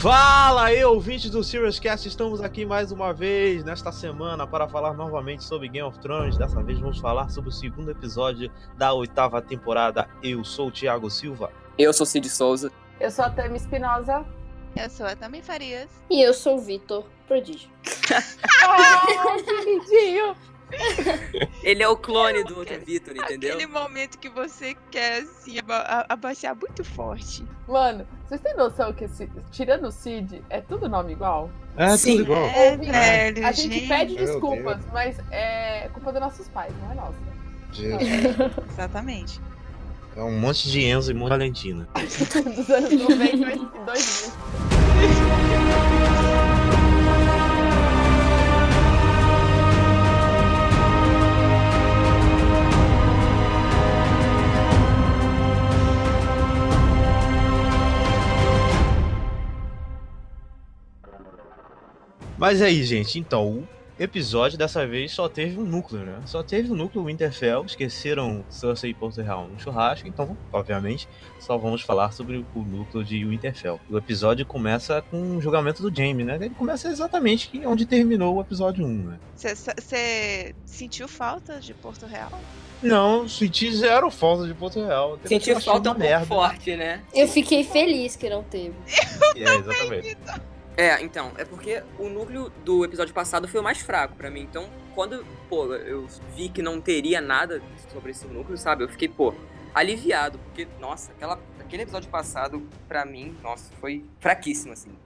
Fala aí, ouvintes do Serious Cast, estamos aqui mais uma vez nesta semana para falar novamente sobre Game of Thrones. Dessa vez vamos falar sobre o segundo episódio da oitava temporada. Eu sou o Thiago Silva. Eu sou Cid Souza. Eu sou a Tami Espinosa. Eu sou a Tami Farias. E eu sou o Vitor Prodígio. oh! Ele é o clone do outro Vitor, entendeu? Aquele momento que você quer assim, aba abaixar muito forte. Mano, vocês têm noção que esse, tirando o Cid, é tudo nome igual? É Sim. tudo igual. É, velho, A gente, gente. pede desculpas, mas é culpa dos nossos pais, não é nossa. Jesus. Exatamente. É um monte de Enzo e monte de Valentina. dos anos 90 e 2000. Mas aí, gente, então, o episódio dessa vez só teve um núcleo, né? Só teve o núcleo Winterfell, esqueceram Cersei e Porto Real no churrasco, então, obviamente, só vamos falar sobre o núcleo de Winterfell. O episódio começa com o julgamento do Jaime, né? Ele começa exatamente onde terminou o episódio 1, né? Você sentiu falta de Porto Real? Não, senti zero falta de Porto Real. eu achei falta um pouco merda. forte, né? Eu fiquei feliz que não teve. É, exatamente. É, então, é porque o núcleo do episódio passado foi o mais fraco pra mim. Então, quando, pô, eu vi que não teria nada sobre esse núcleo, sabe? Eu fiquei, pô, aliviado, porque, nossa, aquela, aquele episódio passado, pra mim, nossa, foi fraquíssimo, assim.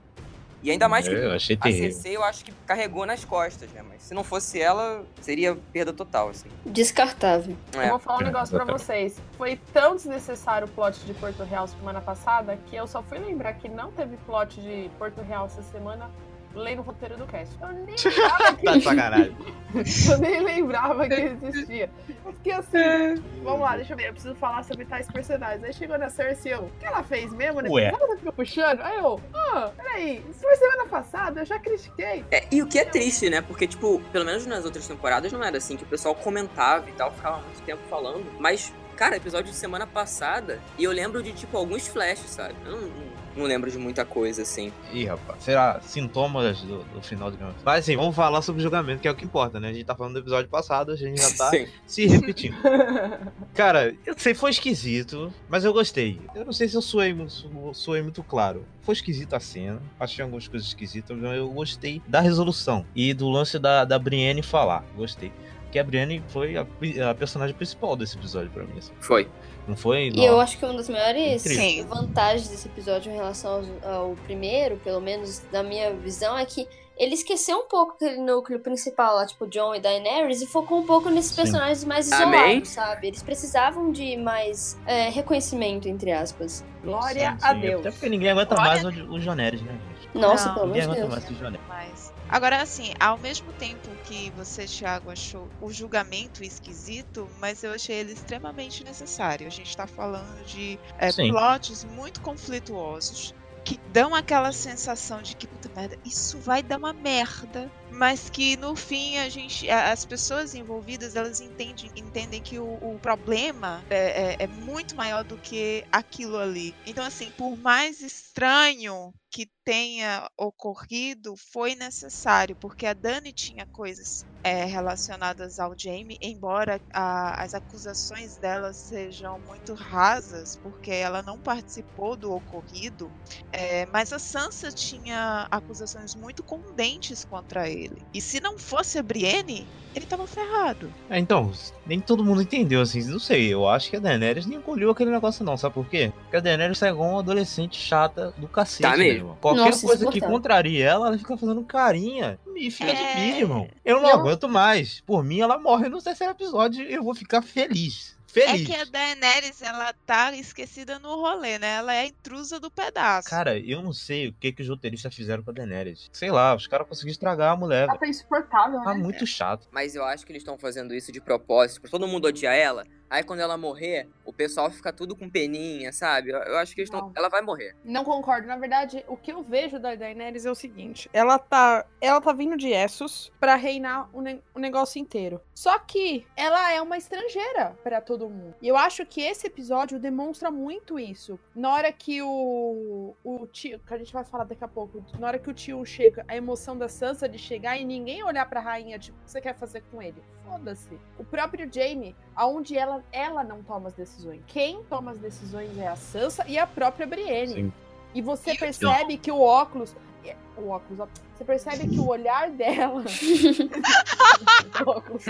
E ainda mais que É, eu achei a terrível. CC eu acho que carregou nas costas, né? Mas se não fosse ela, seria perda total, assim. Descartável. Eu É. vou falar um É, negócio pra vocês. Foi tão desnecessário o plot de Porto Real semana passada que eu só fui lembrar que não teve plot de Porto Real essa semana lendo o roteiro do cast. Eu nem lembrava que, Tá eu nem lembrava que existia. Eu fiquei assim, vamos lá, deixa eu ver, eu preciso falar sobre tais personagens. Aí chegou na Cersei eu, o que ela fez mesmo? Né? Ué. Ela fica puxando? Aí eu, ah, peraí, isso foi semana passada, eu já critiquei. É, e o que é triste, né? Porque, tipo, pelo menos nas outras temporadas não era assim, que o pessoal comentava e tal, ficava muito tempo falando. Mas, cara, episódio de semana passada, e eu lembro de, tipo, alguns flashes, sabe? Eu não, não, lembro de muita coisa, assim. Ih, rapaz, será sintomas do, do final do Game of Thrones. Mas assim, vamos falar sobre o julgamento, que é o que importa, né? A gente tá falando do episódio passado, a gente já tá Sim. se repetindo. Cara, eu sei, foi esquisito, mas eu gostei. Eu não sei se eu suei, su- suei muito claro. Foi esquisito a cena, achei algumas coisas esquisitas, mas eu gostei da resolução e do lance da, da Brienne falar. Gostei. Porque a Brienne foi a, a personagem principal desse episódio pra mim. assim. Foi. Não foi? E eu acho que uma das maiores. Sim. vantagens desse episódio em relação ao, ao primeiro, pelo menos na minha visão, é que ele esqueceu um pouco aquele núcleo principal lá, tipo John e Daenerys, e focou um pouco nesses Sim. personagens mais Amém. isolados, sabe? Eles precisavam de mais é, reconhecimento, entre aspas. Glória Sim, a. Deus. Até porque ninguém aguenta Olha- mais o, o Joneres, né, gente? Nossa, Não. pelo amor Ninguém de aguenta Deus. mais o Joneres. Agora, assim, ao mesmo tempo que você, Thiago, achou o julgamento esquisito, mas eu achei ele extremamente necessário. A gente tá falando de é, plots muito conflituosos que dão aquela sensação de que, puta merda, isso vai dar uma merda. Mas que no fim a gente. As pessoas envolvidas elas entendem, entendem que o, o problema é, é- é muito maior do que aquilo ali. Então, assim, por mais estranho que tenha ocorrido, foi necessário, porque a Dani tinha coisas é, relacionadas ao Jamie, embora a- as acusações dela sejam muito rasas, porque ela não participou do ocorrido, é, mas a Sansa tinha acusações muito contundentes contra ele. E se não fosse a Brienne, ele tava ferrado. É, então, nem todo mundo entendeu, assim, não sei. Eu acho que a Daenerys nem engoliu aquele negócio, não, sabe por quê? Porque a Daenerys é igual uma adolescente chata do cacete, Tá mesmo. Qualquer Nossa, coisa que contraria ela, ela fica fazendo carinha. Me fica de É. mim, irmão. Eu não aguento mais. Por mim, ela morre no terceiro episódio e eu vou ficar feliz. É Feliz. que a Daenerys, ela tá esquecida no rolê, né? Ela é a intrusa do pedaço. Cara, eu não sei o que, que os roteiristas fizeram com a Daenerys. Sei lá, os caras conseguiram estragar a mulher. Ela tá insuportável, Tá né? muito chato. Mas eu acho que eles estão fazendo isso de propósito, pra todo mundo odiar ela, Aí quando ela morrer, o pessoal fica tudo com peninha, sabe? Eu, eu acho que eles tão... Não. ela vai morrer. Não concordo. Na verdade, o que eu vejo da Daenerys é o seguinte: ela tá, ela tá vindo de Essos pra reinar o, ne- o negócio inteiro. Só que ela é uma estrangeira pra todo mundo. E eu acho que esse episódio demonstra muito isso. Na hora que o o tio, que a gente vai falar daqui a pouco, na hora que o tio chega, a emoção da Sansa de chegar e ninguém olhar pra rainha, tipo, o que você quer fazer com ele? Foda-se. O próprio Jaime, aonde ela ela não toma as decisões. Quem toma as decisões é a Sansa e a própria Brienne. Sim. E você E percebe que o óculos. é, O óculos, ó. Você percebe que o olhar dela. o óculos.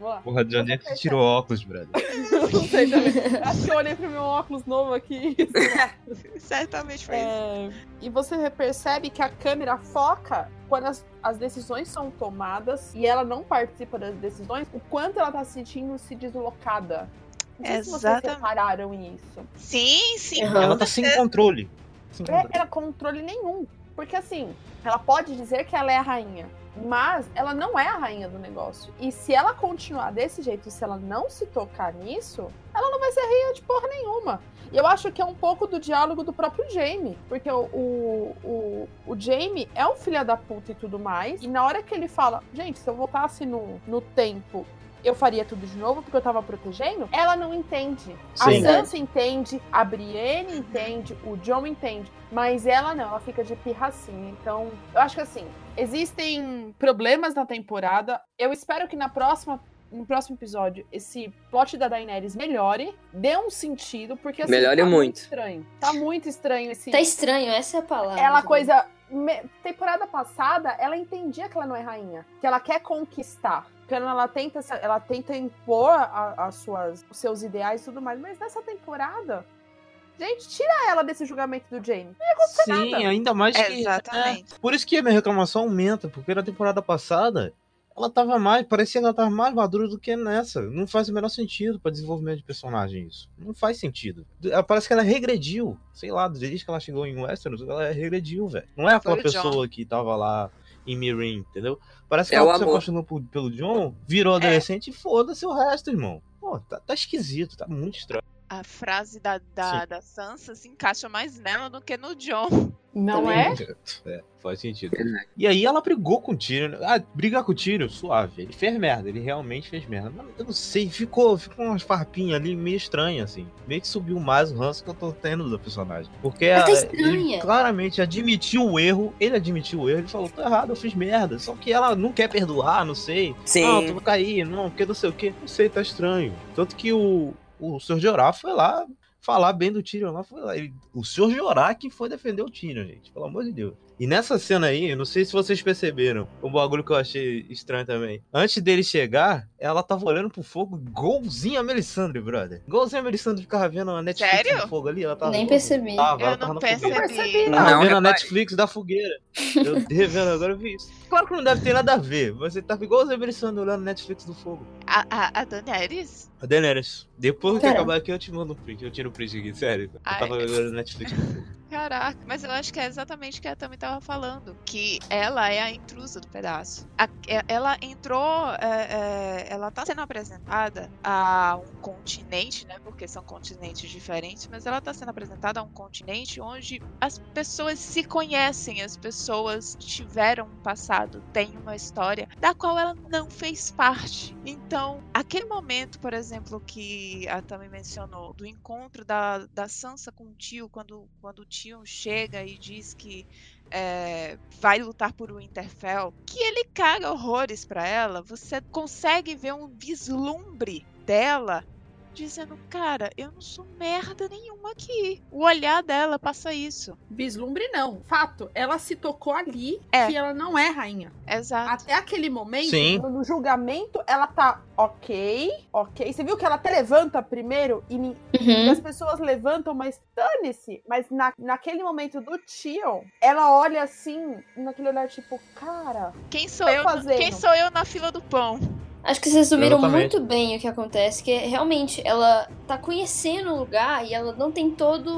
Lá. Porra, de onde é que você tirou óculos, brother? Não sei também. Acho que eu olhei pro meu óculos novo aqui. Certamente foi isso. É, e você percebe que a câmera foca quando as, as decisões são tomadas e ela não participa das decisões, o quanto ela tá se sentindo se deslocada. Não sei se vocês Exatamente. repararam isso. Sim, sim. Aham. Ela tá sem controle. Sem É, controle. ela controle nenhum. Porque assim, ela pode dizer que ela é a rainha, mas ela não é a rainha do negócio. E se ela continuar desse jeito, se ela não se tocar nisso, ela não vai ser rainha de porra nenhuma. E eu acho que é um pouco do diálogo do próprio Jamie. Porque o, o, o, o Jamie é um filho da puta e tudo mais. E na hora que ele fala, gente, se eu voltasse no, no tempo. Eu faria tudo de novo porque eu tava protegendo. Ela não entende. Sim. A Sansa entende, a Brienne entende, o John entende. Mas ela não, ela fica de pirracinha. Então, eu acho que assim, existem problemas na temporada. Eu espero que na próxima. No próximo episódio, esse plot da Daenerys melhore, dê um sentido, porque assim, Melhore tá muito. estranho. Tá muito estranho esse. Tá estranho, essa é a palavra. Ela coisa. me- Temporada passada, ela entendia que ela não é rainha, que ela quer conquistar. Quando ela tenta, se- ela tenta impor a- as suas, os seus ideais e tudo mais. Mas nessa temporada, gente, tira ela desse julgamento do Jamie. Sim, nada. ainda mais que. Exatamente. é, por isso que a minha reclamação aumenta, porque na temporada passada ela tava mais. Parecia que ela tava mais madura do que nessa. Não faz o menor sentido pra desenvolvimento de personagem isso. Não faz sentido. Ela- Parece que ela regrediu. Sei lá, desde que ela chegou em Westeros, ela regrediu, velho. Não é aquela Foi pessoa que tava lá em Mirin, entendeu? Parece que É ela se apaixonou por- pelo John, virou adolescente e foda-se o resto, irmão. Pô, tá, tá esquisito, tá muito estranho. A frase da, da, da Sansa se encaixa mais nela do que no John. Não Também. é? É, faz sentido. Verdade. E aí ela brigou com o Tyrion. Ah, brigar com o Tyrion, suave. Ele fez merda, ele realmente fez merda. Mas eu não sei, ficou, ficou umas farpinhas ali meio estranhas, assim. Meio que subiu mais o ranço que eu tô tendo do personagem. Porque Mas tá estranha. ele claramente admitiu o erro, ele admitiu o erro, ele falou, tô errado, eu fiz merda. Só que ela não quer perdoar, não sei. Sim. Não, tu vai cair, não, porque não sei o que. Não sei, tá estranho. Tanto que o, o Sr. Jorah foi lá falar bem do Tyrion lá, foi lá. Ele- o Sr. Jorah que foi defender o Tyrion, gente. Pelo amor de Deus. E nessa cena aí, eu não sei se vocês perceberam, um bagulho que eu achei estranho também. Antes dele chegar, ela tava olhando pro fogo igualzinho a Melisandre, brother. Igualzinho a Melisandre ficava vendo a Netflix Sério? no fogo ali, ela tava... Nem percebi. Tava, ela Eu tava não na fogueira. percebi. Não, Tava Não, vendo a. Netflix da fogueira. Eu revendo agora, eu vi isso. Claro que não deve ter nada a ver. Você tava igual o Melisandre olhando a Netflix do fogo. A, a, a Daenerys? A Daenerys, depois que Caramba. acabar aqui eu te mando um print, eu tiro o print aqui, sério. Eu tava olhando Netflix. Caraca, mas eu acho que é exatamente o que a Tami tava falando. Que ela é a intrusa do pedaço. A- é- ela entrou. é, é, ela tá sendo apresentada a um continente, né? Porque são continentes diferentes, mas ela tá sendo apresentada a um continente onde as pessoas se conhecem, as pessoas tiveram um passado, têm uma história da qual ela não fez parte. Então, aquele momento, por exemplo, que a Tami mencionou, do encontro da, da Sansa com o tio, quando, quando o tio chega e diz que é, vai lutar por Winterfell, que ele caga horrores pra ela, você consegue ver um vislumbre dela dizendo, cara, eu não sou merda nenhuma aqui. O olhar dela passa isso. Vislumbre não. Fato, ela se tocou ali É. que ela não é rainha. Exato. Até aquele momento, Sim. no julgamento, ela tá ok, ok. Você viu que ela até levanta primeiro e, ni- e Uhum. as pessoas levantam, mas dane-se. Mas na, naquele momento do tio, ela olha assim, naquele olhar tipo, cara, Quem sou eu? fazendo. Quem sou eu na fila do pão? Acho que vocês resumiram Exatamente. muito bem o que acontece, que é, realmente ela tá conhecendo o lugar e ela não tem toda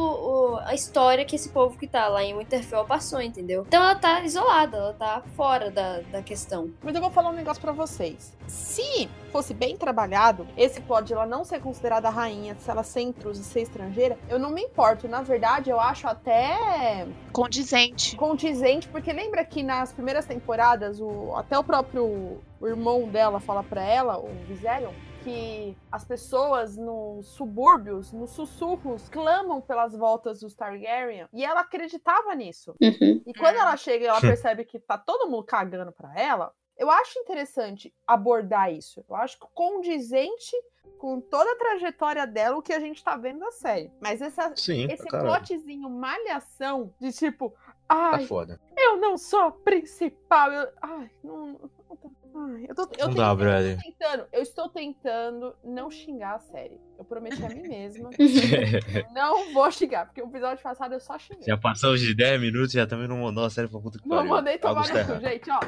a história que esse povo que tá lá em Winterfell passou, entendeu? Então ela tá isolada, ela tá fora da, da questão. Mas eu vou falar um negócio pra vocês. Se fosse bem trabalhado, esse plot de ela não ser considerada rainha, se ela ser intrusa e ser estrangeira, eu não me importo. Na verdade, eu acho até Condizente. condizente, porque lembra que nas primeiras temporadas, o, até o próprio o irmão dela fala pra ela, o Viserion, que as pessoas nos subúrbios, nos sussurros, clamam pelas voltas dos Targaryen, e ela acreditava nisso. Uhum. E quando ela chega e ela percebe que tá todo mundo cagando pra ela, eu acho interessante abordar isso. Eu acho condizente com toda a trajetória dela, o que a gente tá vendo na série. Mas essa, Sim, esse plotzinho malhação de tipo, Tá ai, foda. eu não sou a principal. eu- ai, não. não tá- ai, eu tô, eu Não tenho- dá, eu brother. estou tentando, eu estou tentando não xingar a série. Eu prometi a mim mesma. não vou xingar, porque o episódio passado eu só xinguei. Já passamos de 10 minutos e já também não mandou a série pra puta que Não pariu. mandei tomar no cu, gente, ó.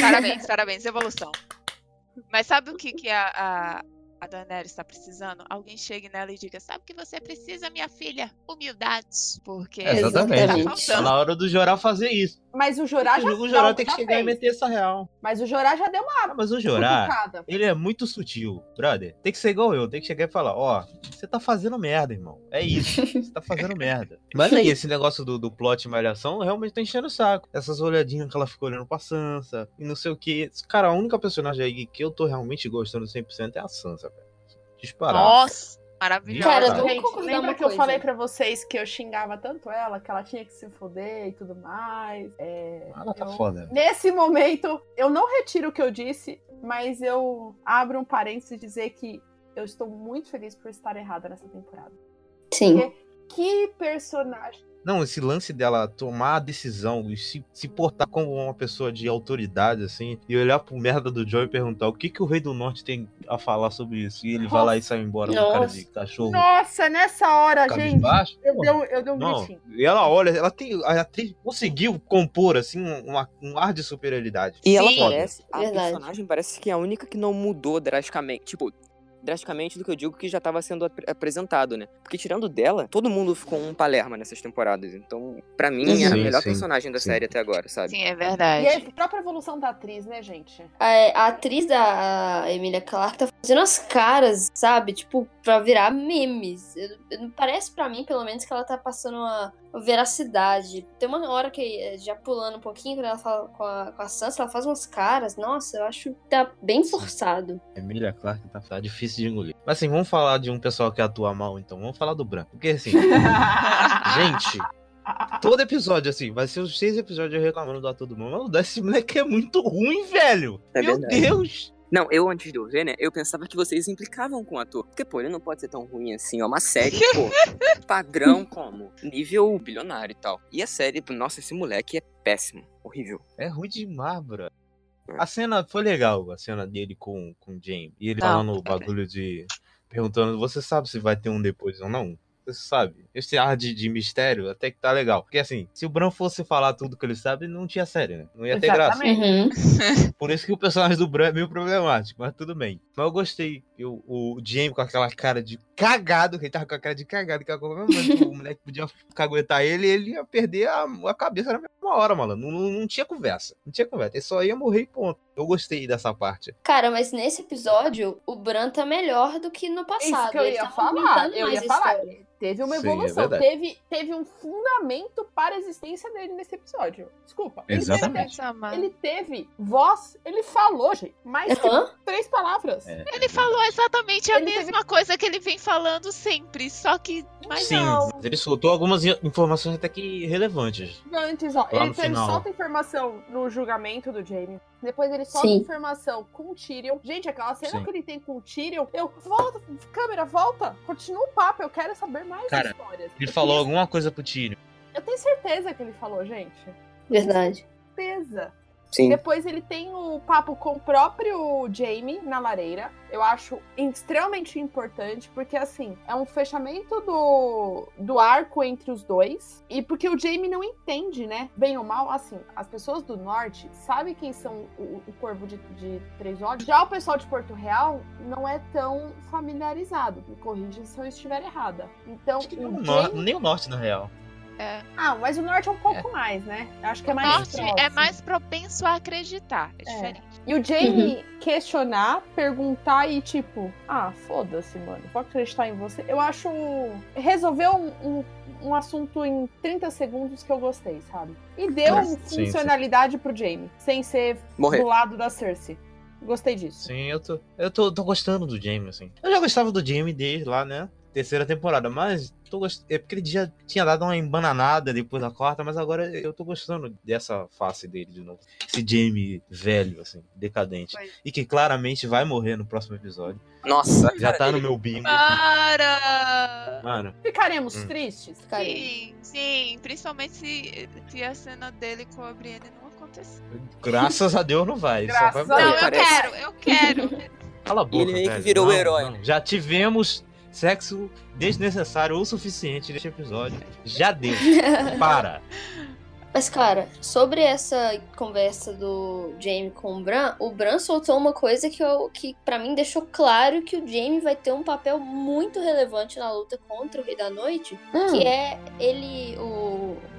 Parabéns, parabéns, evolução. Mas sabe o que, que a, a, a Daenerys está precisando? Alguém chegue nela e diga: Sabe o que você precisa, minha filha? Humildade. Porque É, exatamente. tá Exatamente. Tá faltando. na hora do Jorá fazer isso. Mas o Jorá já o Jorá tem que chegar e fez. meter essa real. Mas o Jorá já deu uma Ah, mas o Jorá, cutucada. ele é muito sutil, brother. Tem que ser igual eu, tem que chegar e falar, ó, você tá fazendo merda, irmão. É isso, você tá fazendo merda. Mas aí, esse negócio do, do plot e malhação realmente tá enchendo o saco. Essas olhadinhas que ela ficou olhando pra Sansa e não sei o que. Cara, a única personagem aí que eu tô realmente gostando 100% é a Sansa, velho. Disparado. Nossa, maravilhosa. Cara, Gente, lembra que eu falei pra vocês que eu xingava tanto ela, que ela tinha que se foder e tudo mais? É, Ela tá eu- foda. Nesse momento, eu não retiro o que eu disse, mas eu abro um parênteses e dizer que eu estou muito feliz por estar errada nessa temporada. Sim. Que personagem. Não, esse lance dela tomar a decisão e se, se portar como uma pessoa de autoridade, assim, e olhar pro merda do Joe e perguntar o que, que o Rei do Norte tem a falar sobre isso. E ele vai lá e sai embora com cara de cachorro. Nossa, nessa hora, gente, cabisbaixo. eu um- eu dei um Não, gritinho. e ela olha, ela tem. A atriz conseguiu compor, assim, uma- um ar de superioridade. E ela Sim. parece, a Verdade. personagem parece que é a única que não mudou drasticamente. Tipo, drasticamente do que eu digo que já estava sendo ap- apresentado, né? Porque tirando dela, todo mundo ficou um Palerma nessas temporadas. Então, pra mim, é a Sim, melhor sim, personagem da sim. série até agora, sabe? Sim, é E verdade. a própria evolução da atriz, né, gente? A, a atriz da a Emilia Clarke tá fazendo as caras, sabe? Tipo, pra virar memes. Eu- eu- Parece pra mim, pelo menos, que ela tá passando uma veracidade. Tem uma hora que, eh, já pulando um pouquinho, quando ela fala com a, com a Sansa, ela faz umas caras. Nossa, eu acho que tá bem forçado. Emilia Clarke tá, tá difícil de engolir. Mas assim, vamos falar de um pessoal que atua mal, então. Vamos falar do branco. Porque assim, gente. Todo episódio, assim, vai ser os seis episódios eu reclamando do ator do mundo. Mas esse moleque é muito ruim, velho. É Meu verdade. Deus. Não, eu antes de eu ver, né, eu pensava que vocês implicavam com o ator. Porque, pô, ele não pode ser tão ruim assim. É uma série, pô, padrão como? Nível bilionário e tal. E a série, nossa, esse moleque é péssimo. Horrível. É ruim demais, bro. A cena foi legal, a cena dele com, com o James. E ele Não, falando o é. bagulho de. Perguntando, você sabe se vai ter um depois ou não? Você sabe? Esse ar de, de mistério até que tá legal. Porque assim, se o Bran fosse falar tudo que ele sabe, não tinha série, né? Não ia ter graça. Exatamente. Uhum. Por isso que o personagem do Bran é meio problemático, mas tudo bem. Mas eu gostei. Eu, o Jaime com aquela cara de cagado, que ele tava com a cara de cagado, que a qualquer momento o moleque podia caguetar ele e ele ia perder a, a cabeça na mesma hora, mano. Não, não, tinha conversa. Não tinha conversa. Ele só ia morrer e ponto. Eu gostei dessa parte. Cara, mas nesse episódio, o Bran tá melhor do que no passado. que eu Ele ia tá falar, eu ia a falar. Teve uma Sim, é evolução. verdade. teve, teve um fundamento para a existência dele nesse episódio. Desculpa. Ele teve- Exatamente. Ele teve voz, ele falou, gente. Mais três palavras. É. Ele falou exatamente a Ele teve- mesma coisa que ele vem falando sempre, só que mais Sim, não. mas ele soltou algumas informações até que relevantes. Antes, ó, ele, no ele solta informação no julgamento do Jamie. Depois ele solta Sim. informação com o Tyrion. Gente, aquela cena Sim. que ele tem com o Tyrion, eu volta, câmera, volta, continua o papo, eu quero saber mais Cara, histórias. Ele Eu falou queria- alguma coisa pro Tyrion. Eu tenho certeza que ele falou, gente. Verdade. Certeza. Sim. Depois ele tem o papo com o próprio Jamie na lareira. Eu acho extremamente importante, porque assim, é um fechamento do, do arco entre os dois. E porque o Jamie não entende, né? Bem ou mal, assim, as pessoas do norte sabem quem são o, o corvo de, de três olhos. Já o pessoal de Porto Real não é tão familiarizado. Me corrija se eu estiver errada. Então, o Jamie... nem o norte, na real. É. Ah, mas o norte é um pouco mais, né? Eu acho que é O mais norte é próximo. mais propenso a acreditar. É, É. diferente. E o Jamie questionar, perguntar e tipo, ah, foda-se, mano, vou acreditar em você. Eu acho. Resolveu um, um, um assunto em 30 segundos que eu gostei, sabe? E deu Sim, sim. funcionalidade pro Jamie, sem ser Morrer. do lado da Cersei. Gostei disso. Sim, eu tô, eu tô, tô gostando do Jamie, assim. Eu já gostava do Jamie desde lá, né? Terceira temporada, mas tô gost... é porque ele já tinha dado uma embananada depois da quarta, mas agora eu tô gostando dessa face dele de novo. Esse Jamie velho, assim, decadente. Pois. E que claramente vai morrer no próximo episódio. Nossa. Já tá no meu bingo. Para! Mano, Ficaremos Hum. tristes? Ficaria. Sim, sim. Principalmente se, se a cena dele com a Brienne não acontecer. graças a Deus não vai. Só Graças vai a Não, eu parece- quero, eu quero. Cala a boca, ele meio que virou o Não, herói, não. Já tivemos sexo desnecessário o suficiente neste episódio. Já deu. Para. Mas, cara, sobre essa conversa do Jamie com o Bran, o Bran soltou uma coisa que, eu, que para mim deixou claro que o Jamie vai ter um papel muito relevante na luta contra o Rei da Noite, Hum. que é ele, o,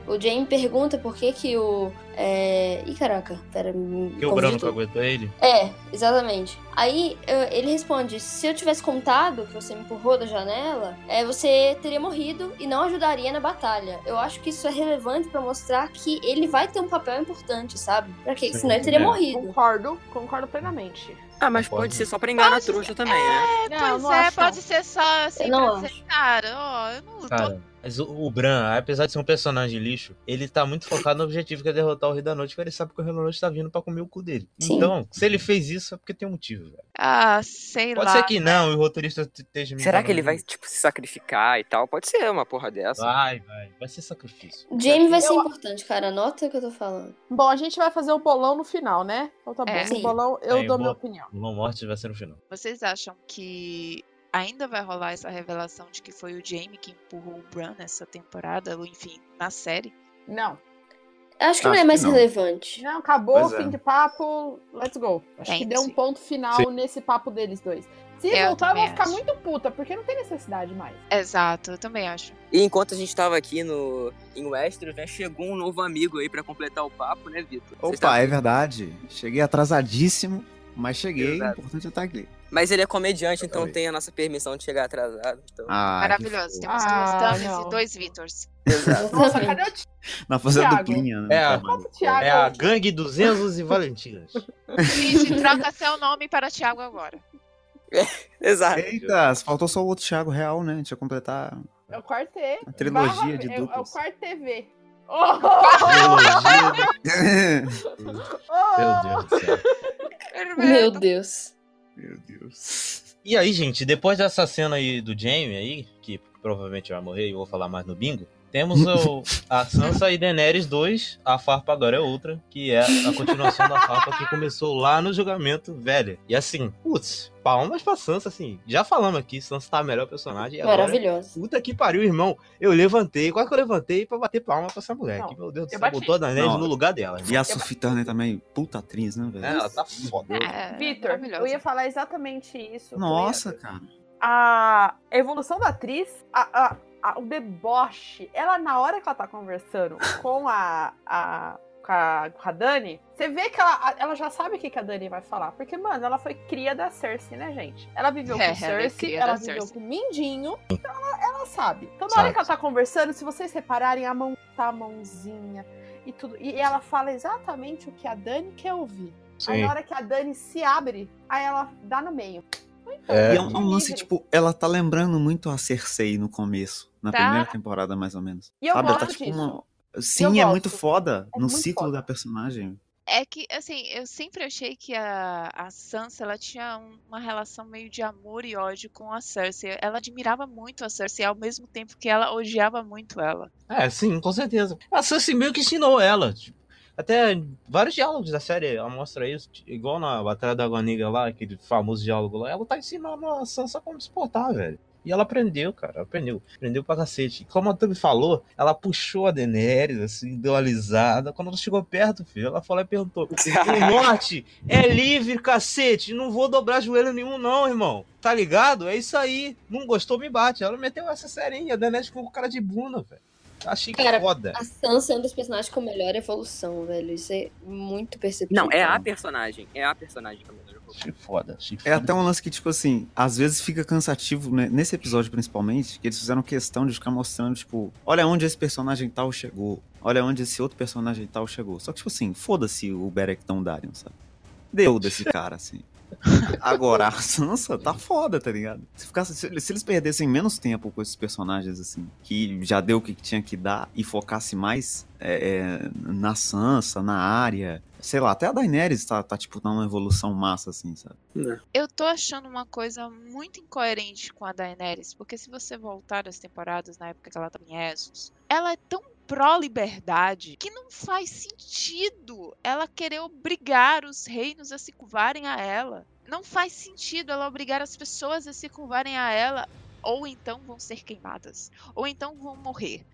o Jamie pergunta por que que o... É... Ih, caraca, pera, me Que o Branco tudo. aguentou ele. É, exatamente. Aí ele responde: se eu tivesse contado que você me empurrou da janela, é, você teria morrido e não ajudaria na batalha. Eu acho que isso é relevante pra mostrar que ele vai ter um papel importante, sabe? Pra quê? Sim, Senão ele teria é. morrido. Concordo, concordo plenamente. Ah, mas Concordo. pode ser só pra enganar a trouxa também, né? Não, pois não é, acho, pode não. ser só assim não pra dizer, cara, ó, eu não tô Cara, mas o, o Bran, apesar de ser um personagem lixo, ele tá muito focado no objetivo que é derrotar o Rei da Noite, porque ele sabe que o Rei da Noite tá vindo pra comer o cu dele. Sim. Então, se ele fez isso, é porque tem um motivo, velho. Ah, sei Pode lá. ser que não, e o roteirista te- esteja me Será que ele vai, tipo, se sacrificar e tal? Pode ser uma porra dessa. Vai, vai. Vai ser sacrifício. O Jamie vai ser Eu- importante, cara. Anota o que eu tô falando. Bom, a gente vai fazer o bolão no final, né? Então tá bom. É. No Sim. bolão eu É, dou minha opinião. O Long Morte vai ser no final. Vocês acham que ainda vai rolar essa revelação de que foi o Jamie que empurrou o Bran nessa temporada, ou enfim, na série? Não. Acho que não Acho é que mais não. relevante. Não, acabou, Pois é. fim de papo, let's go. Acho que deu um ponto final nesse papo deles dois. Se Eu voltar, eu vou ficar acho. muito puta, porque não tem necessidade mais. Exato, eu também acho. E enquanto a gente tava aqui no, em Westeros, né, chegou um novo amigo aí pra completar o papo, né, Vitor? Opa, é verdade. Cheguei atrasadíssimo, mas cheguei. O importante é estar aqui. Mas ele é comediante, então Oi. tem a nossa permissão de chegar atrasado. Então... Ah, Maravilhoso. Temos Ah, duas não. e dois Vitors. Exato. Nossa, cadê o Na fazenda duplinha, né? É a- Tá Thiago? É a gangue dos Enzos e Valentinas. Gente, troca seu nome para Thiago agora. Exato. Eita, faltou só o outro Thiago Real, né? A gente ia completar É o Quartê. a trilogia Barra- de é, é o duplas. Quarto TV. Oh, Trilogia. oh, Meu Deus do céu. Meu Deus. Meu Deus. E aí, gente, depois dessa cena aí do Jamie aí, que provavelmente vai morrer e eu vou falar mais no bingo, temos o, a Sansa e Daenerys 2, a farpa agora é outra, que é a continuação da farpa que começou lá no julgamento velha. E assim, putz, palmas pra Sansa, assim, já falamos aqui, Sansa tá a melhor personagem. agora, Maravilhoso. Puta que pariu, irmão. Eu levantei, quase que eu levantei pra bater palma pra essa mulher. Não, que, meu Deus do eu céu, bati. botou a Daenerys Não. no lugar dela. E a Sophie Turner também, puta atriz, né, velho? É, ela tá foda. É, Vitor, maravilhoso. eu ia falar exatamente isso. Nossa, cara. A evolução da atriz, a, a- a- o deboche, ela na hora que ela tá conversando com a, a, com a, com a Dani, você vê que ela, ela já sabe o que, que a Dani vai falar. Porque, mano, ela foi cria da Cersei, né, gente? Ela viveu É, com é Cersei, ela viveu Cersei. com Mindinho, então ela, ela sabe. Então, na Sabe. hora que ela tá conversando, se vocês repararem, a mão tá a mãozinha e tudo. E ela fala exatamente o que a Dani quer ouvir. Aí Sim. na hora que a Dani se abre, aí ela dá no meio. É. E é um, é um lance, tipo, ela tá lembrando muito a Cersei no começo. Na Tá. primeira temporada, mais ou menos. E eu Sabe? Ela tá gosto tipo disso. uma. Sim, é gosto. muito foda É no muito ciclo foda. da personagem. É que, assim, eu sempre achei que a, a Sansa, ela tinha um- uma relação meio de amor e ódio com a Cersei. Ela admirava muito a Cersei, ao mesmo tempo que ela odiava muito ela. É, sim, com certeza. A Cersei meio que ensinou ela. Tipo, Até vários diálogos da série ela mostra isso, igual na Batalha da Água Negra lá, aquele famoso diálogo lá, ela tá ensinando a Sansa como se portar, velho. E ela aprendeu, cara, aprendeu. Aprendeu pra cacete. Como a Tami falou, ela puxou a Daenerys, assim, deu alisada. Quando ela chegou perto, filho, ela falou e perguntou: O norte é livre, cacete. Não vou dobrar joelho nenhum, não, irmão. Tá ligado? É isso aí. Não gostou, me bate. Ela meteu essa serinha. A Daenerys ficou com cara de bunda, velho. Achei Cara, foda. A Sansa é um dos personagens com melhor evolução, velho. Isso é muito perceptível. Não, é a personagem. É a personagem que é melhor evolução. Achei foda. Achei É foda. até um lance que, tipo assim, às vezes fica cansativo, né? nesse episódio principalmente, que eles fizeram questão de ficar mostrando, tipo, olha onde esse personagem tal chegou, olha onde esse outro personagem tal chegou. Só que, tipo assim, foda-se o Beric Dondarrion, sabe? Deu desse cara, assim. Agora, a Sansa tá foda, tá ligado? Se, ficasse, se, se eles perdessem menos tempo com esses personagens, assim, que já deu o que tinha que dar, e focasse mais é, é, na Sansa, na área, sei lá, até a Daenerys tá, tá tipo, dando uma evolução massa, assim, sabe? Eu tô achando uma coisa muito incoerente com a Daenerys, porque se você voltar às temporadas na época que ela tava em Essos, ela é tão pró-liberdade que não faz sentido ela querer obrigar os reinos a se curvarem a ela. Não faz sentido ela obrigar as pessoas a se curvarem a ela, ou então vão ser queimadas, ou então vão morrer.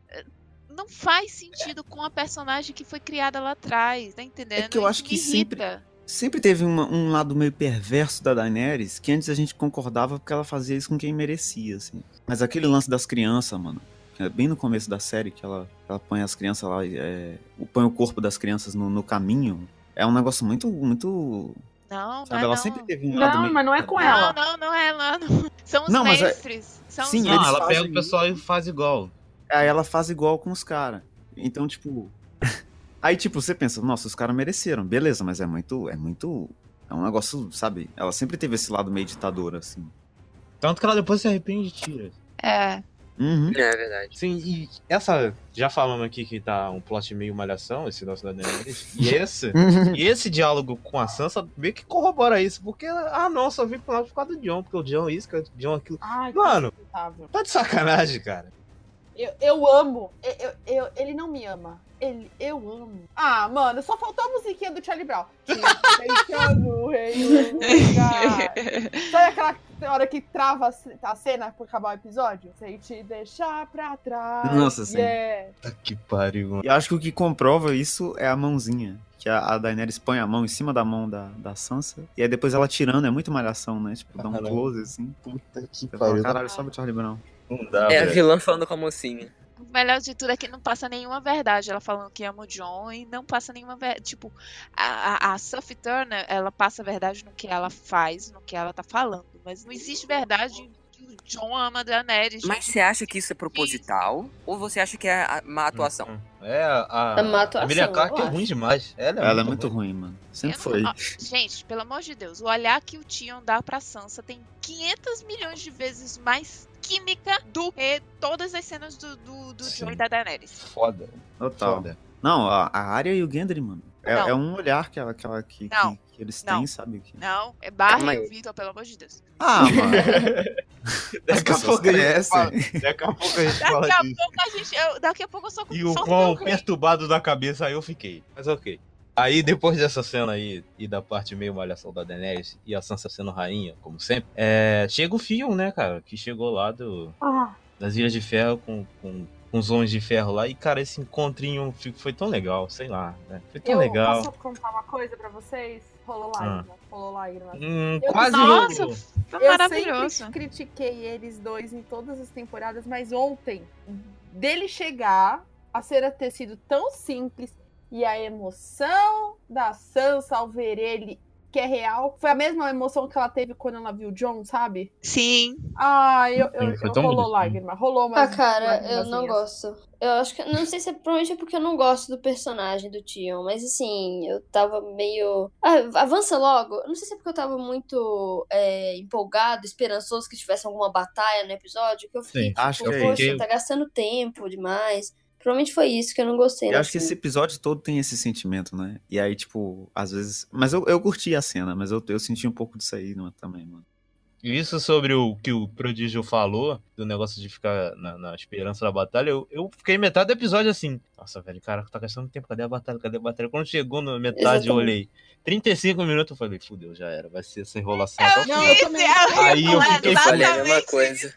Não faz sentido com a personagem que foi criada lá atrás, tá entendendo? É que eu Isso acho que sempre-. Sempre teve uma- um lado meio perverso da Daenerys, que antes a gente concordava porque ela fazia isso com quem merecia, assim. Mas aquele lance das crianças, mano, é bem no começo da série, que ela, ela põe as crianças lá, é, põe o corpo das crianças no, no caminho, é um negócio muito, muito... Não, não Sabe, é ela não. sempre teve um lado Não, meio... mas não é com Não, ela. não, não é ela. Não. São os Não, é- mestres. São Sim, os Não, ela pega o pessoal e faz igual. Aí ela faz igual com os caras. Então, tipo... Aí, tipo, você pensa, nossa, os caras mereceram. Beleza, mas é muito, é muito... É um negócio, sabe? Ela sempre teve esse lado meio ditador, assim. Tanto que ela depois se arrepende e tira. É. Uhum. É verdade. Sim, e essa. Já falamos aqui que tá um plot meio malhação, esse nosso da Daenerys. E esse. Uhum. E esse diálogo com a Sansa meio que corrobora isso, porque, ah não, só vim pro lado por causa do John, porque o John isso, que o John aquilo. Ai, Mano. Tá de sacanagem, cara. Eu, eu amo. Eu, eu, eu- ele não me ama. Ele, eu amo. Ah, mano, só faltou a musiquinha do Charlie Brown. Deixando o rei. Sabe aquela hora que trava a ce- a cena por acabar o episódio? Sem te deixar pra trás. Nossa, sim. Yeah. Tá que pariu, mano. E eu acho que o que comprova isso é a mãozinha. Que a, Daenerys põe a mão em cima da mão da, da Sansa. E aí depois ela tirando, é muito malhação, né? Tipo, dá um Caralho. close assim. Puta que fala, caralho, sobe o Charlie Brown. Não dá, É a vilã falando com a mocinha. O melhor de tudo é que não passa nenhuma verdade. Ela falando que ama o John e não passa nenhuma verdade. Tipo, a, a, a Sophie Turner, ela passa a verdade no que ela faz, no que ela tá falando. Mas não existe verdade que o John ama a Daenerys. Mas você acha que isso é proposital? Ou você acha que é a- má atuação? É, a. É uma atuação, a Emilia Clarke eu é ruim demais. Ela é, Ela é muito ruim, mano. Sempre Eu foi. não- ó, gente, pelo amor de Deus, o olhar que o Tion dá pra Sansa tem 500 milhões de vezes mais química do que todas as cenas do, do, do. Jon e da Daenerys. Foda. Total. Foda. Não, a, a Arya e o Gendry, mano. É, é um olhar que, ela, que, ela, que, Não. que, que eles Não. têm, sabe? Que- Não, é Barry Calma e o Victor, pelo amor de Deus. Ah, mano. Daqui a pouco a gente crescem. Daqui a pouco a gente fala Daqui a disso. pouco a gente. eu- daqui a pouco eu sou E o quão perturbado da cabeça aí eu fiquei. Mas ok. Aí, depois dessa cena aí, e da parte meio malhação da Daenerys, e a Sansa sendo rainha, como sempre, é, chega o Fion, né, cara, que chegou lá do, Ah, das Ilhas de Ferro com, com, com os Homens de Ferro lá, e, cara, esse encontrinho foi tão legal, sei lá, né, foi tão eu legal. posso contar uma coisa pra vocês? Rolou Ah. lágrima. Rolou lágrima. Hum, Eu- quase Nossa, rolou. Foi Eu maravilhoso. sempre critiquei eles dois em todas as temporadas, mas ontem, dele chegar, a cena ter sido tão simples e a emoção da Sansa ao ver ele, que é real, foi a mesma emoção que ela teve quando ela viu o John, sabe? Sim. Ah, eu, eu, eu- tão rolou bonitinho. lágrima, rolou Ah, mais cara, eu não gosto. Eu acho que. Não sei se é provavelmente é porque eu não gosto do personagem do Tion, mas assim, eu tava meio. Ah, avança logo. Eu Não sei se é porque eu tava muito é, empolgado, esperançoso que tivesse alguma batalha no episódio, que eu fiquei, Sim, tipo, acho que é poxa, tá gastando tempo demais. Provavelmente foi isso que eu não gostei. Eu acho que esse episódio todo tem esse sentimento, né? E aí, tipo, às vezes. Mas eu, eu curti a cena, mas eu, eu senti um pouco disso aí né, também, mano. Isso sobre o que o Prodígio falou, do negócio de ficar na, na esperança da batalha, eu, eu fiquei metade do episódio assim. Nossa, velho, cara, tá gastando tempo, cadê a batalha? Cadê a batalha? Quando chegou na metade, Exatamente. eu olhei. 35 minutos, eu falei, fudeu, já era, vai ser essa enrolação até o Não, eu também. Aí eu É, fiquei Falei a mesma coisa.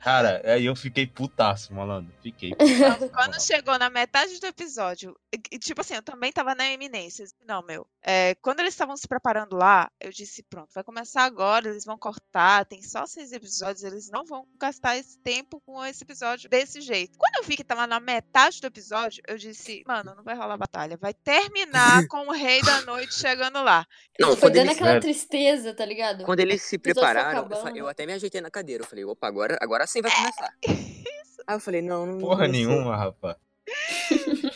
Cara, aí eu fiquei putaço, malandro. Fiquei. Quando chegou na metade do episódio, tipo assim, eu também tava na eminência. Não, meu. é, quando eles estavam se preparando lá, eu disse: pronto, vai começar agora, eles vão cortar, tem só seis episódios, eles não vão gastar esse tempo com esse episódio desse jeito. Quando eu vi que tava na metade do episódio, eu disse: mano, não vai rolar batalha. Vai terminar com o Rei da Noite chegando lá. Não, Foi quando dando eles, aquela tristeza, tá ligado? quando eles se prepararam, eu, eu até me ajeitei na cadeira. Eu falei, opa, agora, agora sim vai começar. Aí eu falei, não, não. não Porra ser. nenhuma, rapaz.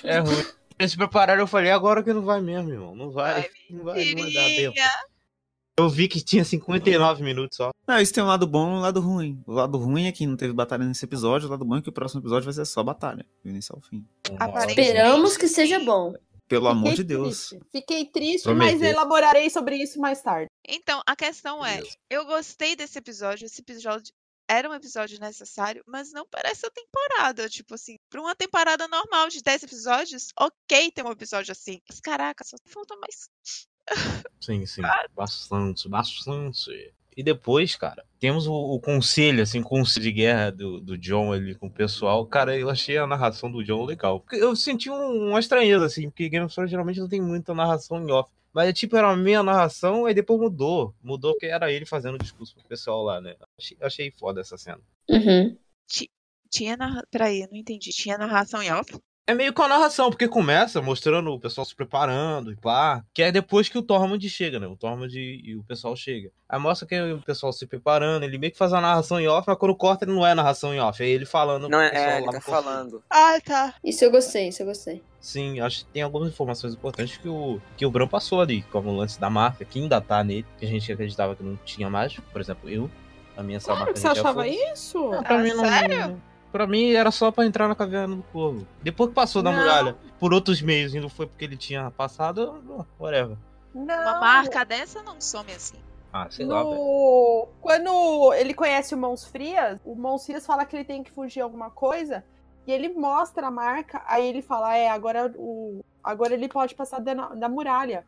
É ruim. Eles se prepararam, eu falei, agora que não vai mesmo, irmão. Não vai. Vai, Não vai, não vai dar tempo. Eu vi que tinha 59 minutos só. Não, isso tem um lado bom e um lado ruim. O lado ruim é que não teve batalha nesse episódio, o lado bom é que o próximo episódio vai ser só batalha, do início ao fim. Esperamos que seja bom. Pelo amor Fiquei de Deus. triste. Fiquei triste, Prometeu. mas elaborarei sobre isso mais tarde. Então, a questão é, eu gostei desse episódio, esse episódio era um episódio necessário, mas não parece a temporada, tipo assim, pra uma temporada normal de 10 episódios, ok ter um episódio assim. Mas caraca, só falta mais. Sim, sim. Bastante, bastante. E depois, cara, temos o, o conselho, assim, o conselho de guerra do, do John ali com o pessoal. Cara, eu achei a narração do John legal. Eu senti um- uma estranheza, assim, porque Game of Thrones geralmente não tem muita narração em off. Mas, tipo, era a minha narração, aí depois mudou. Mudou porque era ele fazendo o discurso pro pessoal lá, né? Achei, achei foda essa cena. Uhum. Tinha narra... Peraí, eu não entendi. Tinha narração em off? É meio com a narração, porque começa mostrando o pessoal se preparando e pá. Que é depois que o Tormund chega, né? O Tormund e e o pessoal chega. Aí mostra que o pessoal se preparando, ele meio que faz a narração em off, mas quando corta ele não é narração em off, é ele falando Não, é, pessoal é, ele lá tá falando. Ah, tá. Isso eu gostei, isso eu gostei. Sim, acho que tem algumas informações importantes que o, que o Bran passou ali, como o lance da marca, que ainda tá nele, que a gente acreditava que não tinha mais. Por exemplo, eu, a minha Claro marca que você achava foi. isso? Não, pra Ah, mim não. sério? Pra mim era só pra entrar na caverna do corvo. Depois que passou da muralha, por outros meios, e não foi porque ele tinha passado, whatever. Não. Uma marca dessa não some assim. Ah, sei lá, velho. No... Quando ele conhece o Mãos Frias, o Mãos Frias fala que ele tem que fugir alguma coisa. E ele mostra a marca, aí ele fala: É, agora, o... agora ele pode passar da, da muralha.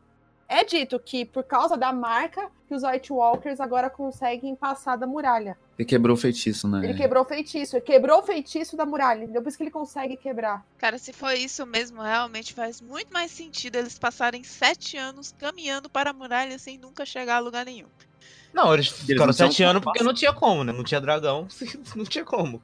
É dito que por causa da marca que os White Walkers agora conseguem passar da muralha. Ele quebrou o feitiço, né? Ele quebrou o feitiço, ele quebrou o feitiço da muralha. Depois que ele consegue quebrar. Cara, se for isso mesmo, realmente faz muito mais sentido eles passarem sete anos caminhando para a muralha sem nunca chegar a lugar nenhum. Não, eles ficaram não são sete anos porque não tinha como, né? Não tinha dragão, não tinha como.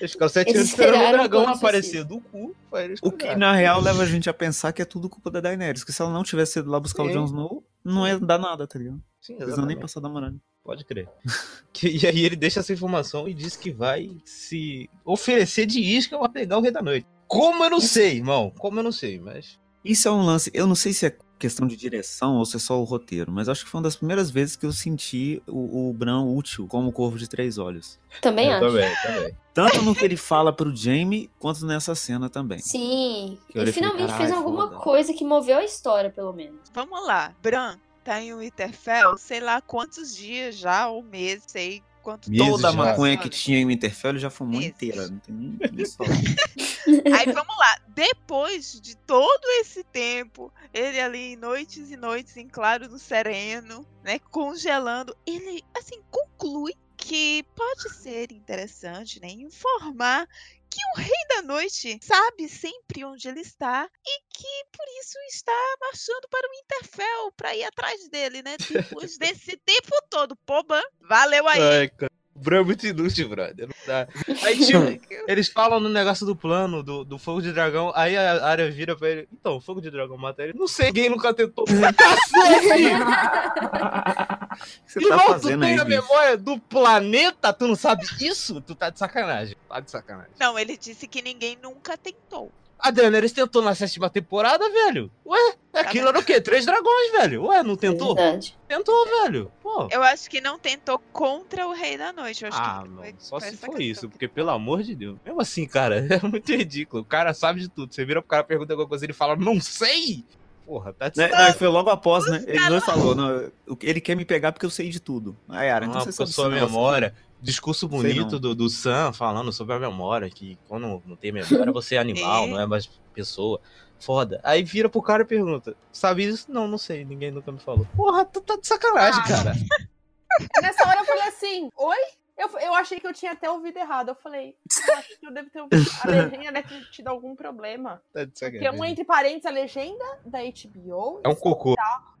Eles ficaram sete Eles anos esperando o dragão aparecer do cu. pra eles O que na real leva a gente a pensar que é tudo culpa da Daenerys. Que se ela não tivesse ido lá buscar o Sim. Jon Snow, não ia dar nada, tá ligado? Sim, Eles não nem passar da muralha. Pode crer. Que- e aí ele deixa essa informação e diz que vai se oferecer de isca pra pegar o Rei da Noite. Como eu não sei, irmão. Como eu não sei, mas. Isso é um lance. Eu não sei se é questão de direção ou se é só o roteiro, mas acho que foi uma das primeiras vezes que eu senti o, o Bran útil como Corvo de Três Olhos. Também eu acho. também, também. Tanto no que ele fala pro Jaime, quanto nessa cena também. Sim. Ele e falei, finalmente fez "Carai, alguma foda." coisa que moveu a história, pelo menos. Vamos lá, Bran tá em Winterfell, sei lá quantos dias já, ou meses, sei quanto Meses Toda a maconha que tinha em Winterfell já fumou Meses. inteira. Não tem nem, nem só. Aí vamos lá, depois de todo esse tempo, ele ali em noites e noites em claro no sereno, né, congelando, ele assim conclui que pode ser interessante, né, informar que o Rei da Noite sabe sempre onde ele está e que por isso está marchando para o Winterfell para ir atrás dele, né? Depois desse tempo todo, pô, valeu aí. Ai, Bran é muito inútil, brother. Não dá. Aí, tipo, eles falam no negócio do plano, do, do fogo de dragão. Aí a área vira pra ele. Então, fogo de dragão mata ele. Não sei, ninguém nunca tentou. Cacete! Você tá Irmão, tu fazendo tem aí, a bicho? memória do planeta? Tu não sabe isso? Tu tá de sacanagem. Tá de sacanagem. Não, ele disse que ninguém nunca tentou. A Daenerys tentou na sétima temporada, velho. Ué, aquilo era o quê? Três dragões, velho. Ué, não tentou? Verdade. Tentou, velho. Pô. Eu acho que não tentou contra o Rei da Noite. Eu acho Ah, que não. foi- Só foi se for isso, que porque pelo amor de Deus. Mesmo assim, cara, é muito ridículo. O cara sabe de tudo. Você vira pro cara pergunta alguma coisa, ele fala, não sei. Porra, tá de Né? sacanagem. Não, foi logo após, né? Ele dois falou, não, o- ele quer me pegar porque eu sei de tudo. Aí, Ara, então Ah, você sabe sua memória. Discurso bonito do, do Sam falando sobre a memória, que quando não tem memória você é animal, É. não é mais pessoa. Foda. Aí vira pro cara e pergunta: Sabe isso? Não, não sei, ninguém nunca me falou. Porra, tu tá de sacanagem, Ah. cara. Nessa hora eu falei assim, oi? Eu, eu achei que eu tinha até ouvido errado. Eu falei, eu acho que eu devo ter ouvido. A legenda deve ter tido algum problema. Tá de Porque um entre parênteses, a legenda da HBO É um cocô.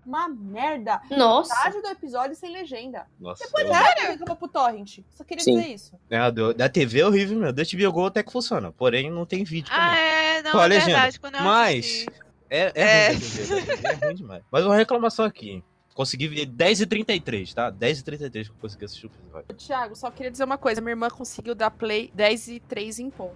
uma merda. Nossa. Metade do episódio sem legenda. Nossa. Depois eu- nada reclama pro Torrent. Só queria Sim. dizer isso. É, do- da TV é horrível mesmo. Da HBO Go até que funciona. Porém, não tem vídeo. Ah, também. é, não, Com a é legenda. verdade. Quando eu Mas assisti. é, é, É. ruim TV é ruim demais. Mas uma reclamação aqui. Consegui ver 10h33, tá? 10h33 que eu consegui assistir o episódio. Thiago, só queria dizer uma coisa. Minha irmã conseguiu dar play 10 e 3 em ponto.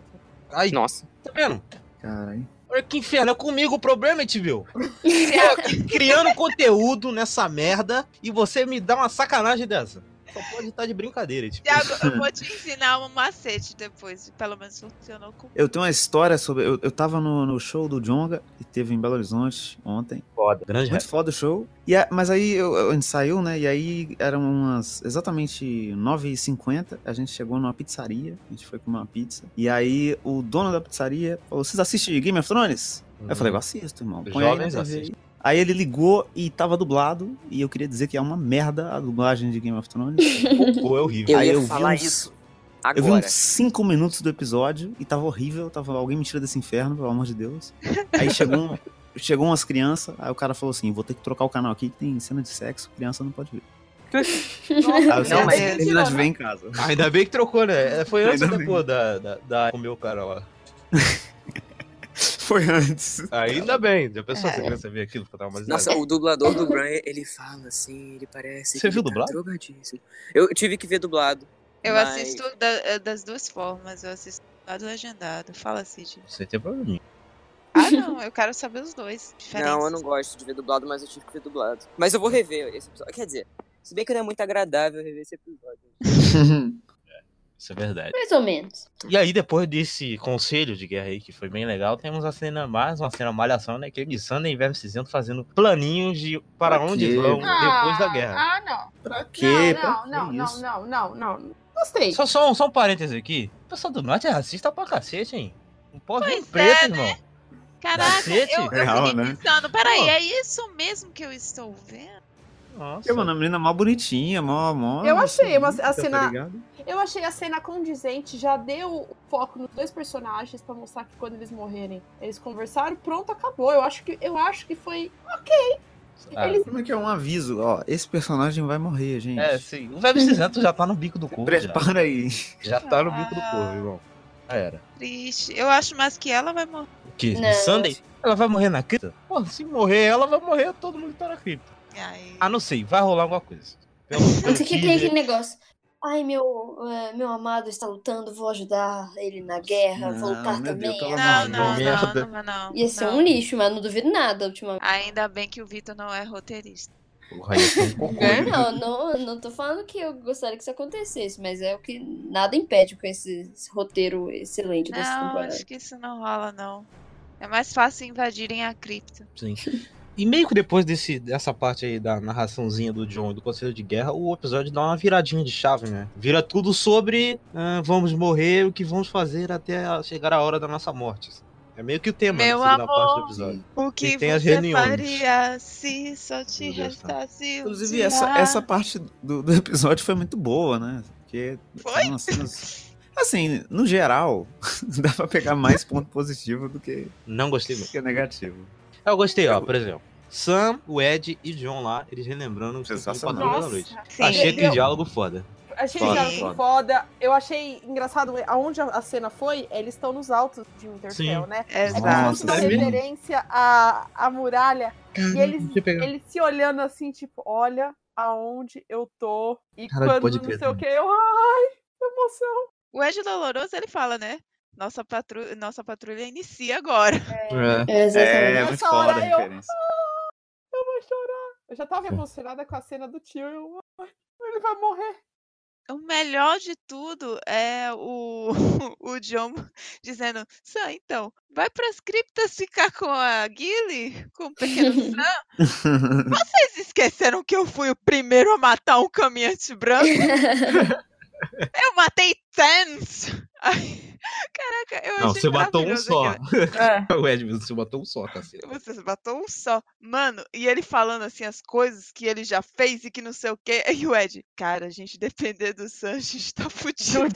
Ai, Nossa. tá vendo? Caralho. Olha que inferno, é comigo o problema, aqui criando conteúdo nessa merda e você me dá uma sacanagem dessa. Só pode estar de brincadeira, tipo. Thiago, eu vou te ensinar um macete depois. Pelo menos funcionou com. Eu tenho uma história sobre. Eu, eu tava no, no show do Jonga, que teve em Belo Horizonte ontem. Foda. Grande Muito foda o show. E a- mas aí eu- a gente saiu, né? E aí eram umas exatamente 9h50. A gente chegou numa pizzaria. A gente foi comer uma pizza. E aí o dono da pizzaria falou: Vocês assistem Game of Thrones? Aí eu falei, eu assisto, irmão. Põe Jovens assistem. Aí. Ele ligou e tava dublado. E eu queria dizer que é uma merda a dublagem de Game of Thrones. Cocô é horrível. Eu Aí ia eu vi falar uns- isso. Eu vi Agora. uns 5 minutos do episódio e tava horrível. Tava alguém me tira desse inferno, pelo amor de Deus. Aí chegou, chegou umas crianças. Aí o cara falou assim: Vou ter que trocar o canal aqui que tem cena de sexo. Criança não pode ver. Nossa, Não, mas- "Ah, termina de ver em casa. Ainda bem que trocou, né? Foi antes ou depois da, da, da comer o cara lá. Foi antes. Ainda bem. Já pensou É. se a criança ver aquilo? Nossa, o dublador do Brian, ele fala assim, ele parece. Você que viu tá dublado? drogadíssimo. Eu tive que ver dublado. Eu Mas- assisto da- das duas formas. Eu assisto dublado e legendado. Fala, Cid. Você tem problema. Ah, não. Eu quero saber os dois. Diferentes. Não, eu não gosto de ver dublado, mas eu tive que ver dublado. Mas eu vou rever esse episódio. Quer dizer, se bem que não é muito agradável rever esse episódio. Isso é verdade. Mais ou menos. E aí, depois desse conselho de guerra aí, que foi bem legal, temos a cena mais, uma cena malhação, né? Que é de Sander e Inverno Cinzento fazendo planinhos de para Pra onde quê? vão depois da guerra. Ah, não. pra quê? Pra Não, que não, não, isso? não, não, não, não. Gostei. Só, só, um- só um parêntese aqui. O pessoal do norte é racista pra cacete, hein? Não pode um preto, é, irmão. Caraca, Cacete. eu, eu Real, fiquei né? pensando. Peraí, Pô. é isso mesmo que eu estou vendo? Nossa. Porque, mano, a menina mó bonitinha, mó, mó. Eu achei uma- a bonita, cena- Tá? Eu achei a cena condizente, já deu foco nos dois personagens pra mostrar que quando eles morrerem, eles conversaram, pronto, acabou. Eu acho que eu acho que foi Ah, eles- Como é que é um aviso? Ó, esse personagem vai morrer, gente. É, sim. O Verbo Cinzento já tá no bico do corvo. Já, Prepara aí. já tá no bico do Ah. corvo, irmão. Já era. Triste. Eu acho mais que ela vai morrer. O que? Não. Sunday? Ela vai morrer na cripta? Pô, se morrer ela, vai morrer todo mundo que tá na cripta. Ai, Ah, não sei. Vai rolar alguma coisa. Pelo, Antes pelo que tem aquele negócio. Ai, meu, é, meu amado está lutando, vou ajudar ele na guerra, vou Não, lutar meu Deus, também. pelo Não, não, não, não, não. Ia ser não. um lixo, mas não duvido nada ultimamente. Ainda bem que o Vitor não é roteirista. Porra, um. É? Não, não, não tô falando que eu gostaria que isso acontecesse, mas é o que nada impede com esse, esse roteiro excelente dessa Não, temporada. acho que isso não rola, não. É mais fácil invadirem a cripta. Sim. E meio que depois desse, dessa parte aí da narraçãozinha do John e do Conselho de Guerra, o episódio dá uma viradinha de chave, né? Vira tudo sobre ah, vamos morrer, o que vamos fazer até chegar a hora da nossa morte. É meio que o tema Meu da segunda parte do amor. episódio. O que tem as você reuniões. faria se só te restasse Inclusive, essa, essa parte do, do episódio foi muito boa, né? Porque Foi? cenas- Assim, no geral, dá pra pegar mais ponto positivo do que, Não gostei do que negativo. Eu gostei, ó, por exemplo. Sam, o Ed e John lá, eles relembrando o. Patrulha da. Noite. Sim. Achei aquele diálogo foda. Achei Foda, que foda. foda. Eu achei engraçado aonde a- cena foi, eles estão nos altos de Winterfell, Sim. né? Exato. Uma é mesmo? referência à, à muralha. E eles, eles se olhando assim, tipo, olha aonde eu tô. E Caralho, quando pode não crer, sei o né? que, eu. Ai, emoção. O Ed Doloroso, ele fala, né? Nossa patrulha, nossa patrulha inicia agora. É. É, exatamente. É, Nessa muito hora foda a eu- referência. Eu vou chorar. Eu já tava emocionada com a cena do tio. Eu, ele vai morrer. O melhor de tudo é o, o John dizendo: Sam, então, vai pras criptas ficar com a Gilly? Com o pequeno Sam? Vocês esqueceram que eu fui o primeiro a matar um caminhante branco? Eu matei Tens! Ai, Caraca, eu Não, achei você matou um só. É. o Edmund, você matou um só, cacete. Você matou um só. Mano, e ele falando assim as coisas que ele já fez e que não sei o quê. E o Ed, cara, a gente depender do Sam, a gente tá fudido.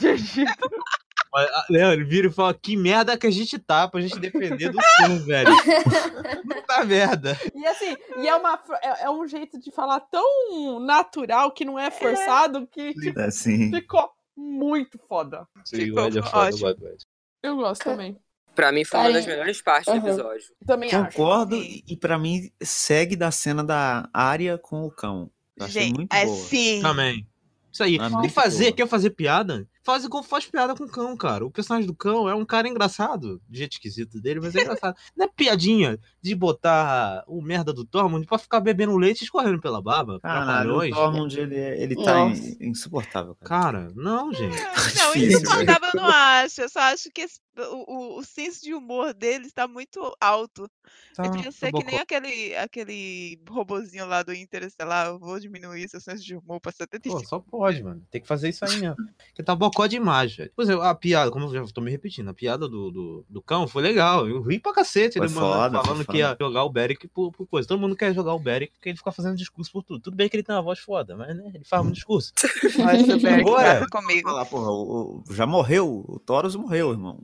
Ah, Leão, ele vira e fala: que merda que a gente tá pra gente defender do Sam, velho. Puta merda. E assim, e é, uma, é, é um jeito de falar tão natural que não é forçado que tipo, Assim. ficou muito foda. Sim, Ficou o Ed é foda, ótimo. eu gosto do Ed. Eu gosto também. Pra mim foi uma das melhores partes do Aham. episódio. Também acho. Concordo, e, e pra mim segue da cena da área com o cão. Eu achei Gente, muito é boa. sim. Também. Isso aí. Ah, E muito fazer, boa. quer fazer piada? Faz igual faz piada com o cão, cara. O personagem do cão é um cara engraçado. Do jeito esquisito dele, mas é engraçado. Não é piadinha de botar o merda do Tormund pra ficar bebendo leite e escorrendo pela baba. Caralho, o. Tormund, ele, é- ele tá in- insuportável, cara. Cara, não, gente. Não, Difícil, insuportável eu não acho. Eu só acho que esse- o, o, o senso de humor dele está muito alto. Tá, Ele podia ser tá que bom. nem aquele, aquele robozinho lá do Interestelar. Eu vou diminuir seu senso de humor pra Pô, 75. só pode, mano. Tem que fazer isso aí mesmo. Porque tá bocó demais, velho. Por exemplo, a piada, como eu já tô me repetindo, a piada do, do, do cão foi legal. Eu ri pra cacete. Foi ele foda, falando que ia jogar o Beric por, por coisa. Todo mundo quer jogar o Beric porque ele fica fazendo discurso por tudo. Tudo bem que ele tem uma voz foda, mas né, ele faz um discurso. Nossa, Berg, Agora- comigo. Falar, porra, o- o- já morreu, o Taurus morreu, irmão.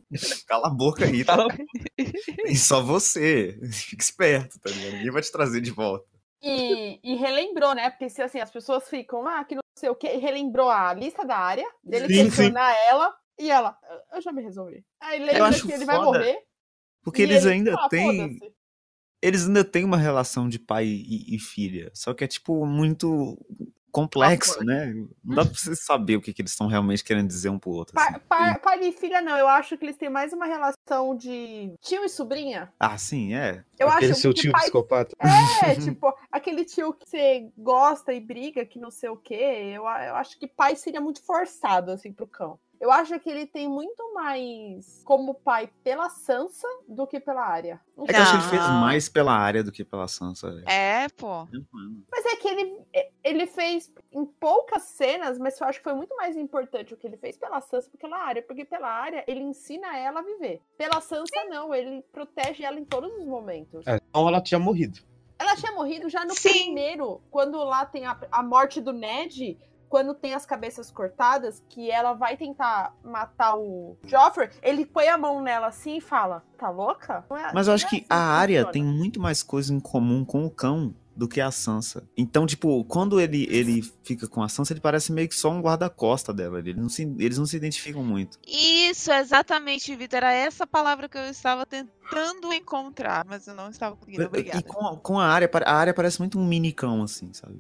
Cala a boca aí, tá? E só você. Fica esperto, tá ligado? Ninguém vai te trazer de volta. E, e relembrou, né? Porque se assim, as pessoas ficam, ah, que não sei o que, e relembrou a lista da área, dele Sim, questionar ela, e ela, "Eu- já me resolvi. Aí lembra que ele vai morrer. Porque eles ele, ainda "Ah, têm. foda-se." Eles ainda têm uma relação de pai e, e filha. Só que é, tipo, muito complexo, né? Não dá pra você saber o que, que eles estão realmente querendo dizer um pro outro. assim. Pai, pai, pai e filha, não. Eu acho que eles têm mais uma relação de tio e sobrinha. Ah, sim, é. Eu Aquele acho seu que tio pai psicopata. É, tipo, aquele tio que você gosta e briga, que não sei o quê. Eu, eu acho que pai seria muito forçado, assim, pro cão. Eu acho que ele tem muito mais como pai pela Sansa do que pela área. É que eu acho que ele fez mais pela área do que pela Sansa. velho. É, pô. Mas é que ele, ele fez em poucas cenas, mas eu acho que foi muito mais importante o que ele fez pela Sansa do que pela área. Porque pela área, ele ensina ela a viver. Pela Sansa, não. Ele protege ela em todos os momentos. É, então ela tinha morrido. Ela tinha morrido já no Sim. primeiro, quando lá tem a, a morte do Ned, quando tem as cabeças cortadas, que ela vai tentar matar o Joffrey, ele põe a mão nela assim e fala: Tá louca? Não é- Mas eu acho é que assim a área funciona." tem muito mais coisa em comum com o cão do que a Sansa. Então, tipo, quando ele, ele fica com a Sansa, ele parece meio que só um guarda-costa dela. Ele não se, eles não se identificam muito. Isso, exatamente, Vitor. Era essa palavra que eu estava tentando encontrar, mas eu não estava conseguindo. E Obrigada. com a, com a área, a área parece muito um mini cão, assim, sabe?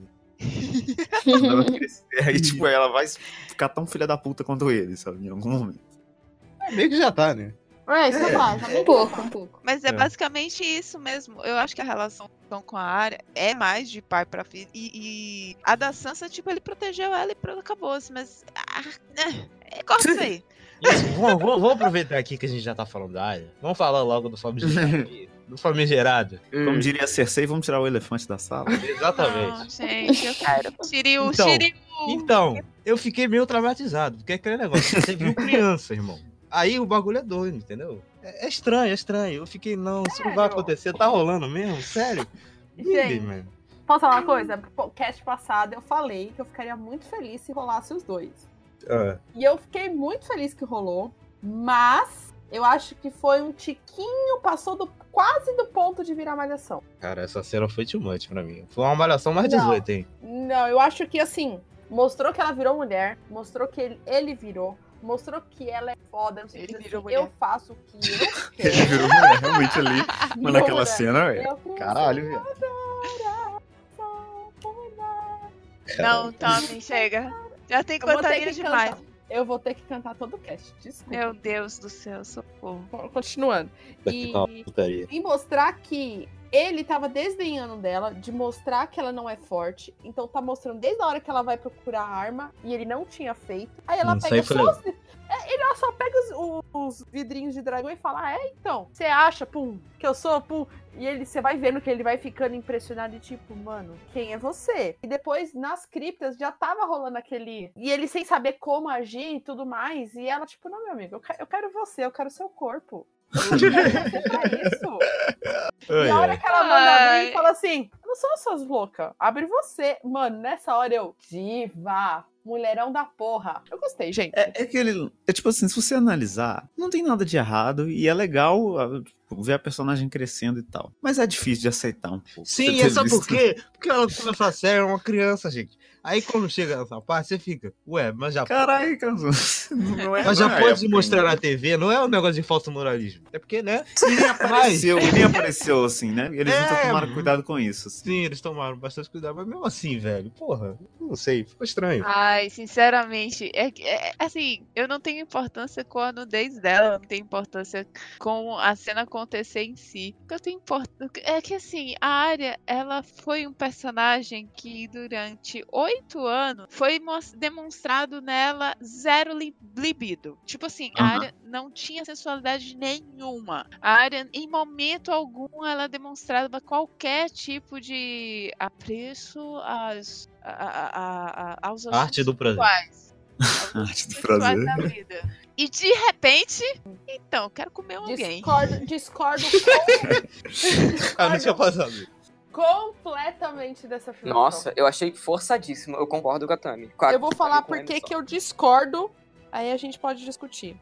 Quando ela crescer, aí, tipo, ela vai ficar tão filha da puta quanto ele, sabe? Em algum momento. É, meio que já tá, né? É, isso eu falo, já Um pouco, um pouco. Mas é, É. basicamente isso mesmo. Eu acho que a relação com a área é mais de pai pra filho. E, e a da Sansa, tipo, ele protegeu ela e pronto, acabou-se. Mas. Ah, né, é, corta isso aí. Isso, vamos, vamos- vamos aproveitar aqui que a gente já tá falando da área. Vamos falar logo do famigerado. aí. do famigerado. Como diria Cersei, vamos tirar o elefante da sala. Exatamente. Não, gente, eu quero. Shiryu, Então, Shiryu. Então, eu fiquei meio traumatizado, porque é aquele negócio, você viu criança, irmão. Aí o bagulho é doido, entendeu? É, é estranho, é estranho. Eu fiquei, não, isso não vai acontecer, tá rolando mesmo? Sério? Gente, mano. Posso falar uma coisa? No podcast passado eu falei que eu ficaria muito feliz se rolasse os dois. Ah, E eu fiquei muito feliz que rolou, mas eu acho que foi um tiquinho, passou do, quase do ponto de virar malhação. cara, essa cena foi too much pra mim. Foi uma malhação mais Não. 18, hein? Não, eu acho que assim, mostrou que ela virou mulher, mostrou que ele, ele virou, mostrou que ela é foda, no sentido Ele virou assim, eu mulher. faço o que eu Ele quero. virou mulher, realmente ali. Mas naquela cena, velho. Eu Caralho, velho. Não, Tommy, chega. Já tem Eu que demais. cantar. Eu vou ter que cantar todo o cast, desculpa. Meu Deus do céu, socorro. Continuando. E, e mostrar que ele tava desdenhando dela, de mostrar que ela não é forte. Então tá mostrando desde a hora que ela vai procurar a arma e ele não tinha feito. Aí ela isso pega aí foi só legal. Os, os vidrinhos de dragão e fala: ah, é, então, você acha, pum, que eu sou, pum. E ele, você vai vendo que ele vai ficando impressionado e tipo, mano, quem é você? E depois, nas criptas, já tava rolando aquele. E ele sem saber como agir e tudo mais. E ela, tipo, não, meu amigo, eu, eu quero você, eu quero seu corpo. Eu quero você pra isso. E a hora que ela manda abrir, fala assim: não sou essas loucas. Abre você. Mano, nessa hora eu. Diva. Mulherão da porra. Eu gostei, gente. É, é que ele. É tipo assim, se você analisar, não tem nada de errado e é legal ver a personagem crescendo e tal. Mas é difícil de aceitar um pouco. Sim, é só por quê? Porque ela começou a série, é uma criança, gente. Aí quando chega nessa parte, você fica, ué, mas já, Caralho. Não é mas já pode mostrar na TV, não é um negócio de falso moralismo. É porque, né? E nem apareceu, nem apareceu assim, né? Eles É, nunca tomaram cuidado com isso. assim. Sim, eles tomaram bastante cuidado, mas mesmo assim, velho, porra, não sei, ficou estranho. Ai, sinceramente, é, é- assim, eu não tenho importância com a nudez dela, não tenho importância com a cena acontecer em si. O que eu tenho importância é que assim, a área, ela foi um personagem que durante oito anos foi demonstrado nela zero li- libido. Tipo assim, a Aham. área não tinha sensualidade nenhuma. A área, em momento algum, ela demonstrava qualquer tipo de apreço às, a, a, a, a- aos Arte do prazer. sexuais. Arte do prazer. da vida. E de repente, então, quero comer alguém. Discordo, discordo com- Ah, não tinha passado. completamente dessa afirmação. Nossa, eu achei forçadíssimo. Eu concordo com a Tami. Com a- Eu vou falar por a que eu discordo. Aí a gente pode discutir.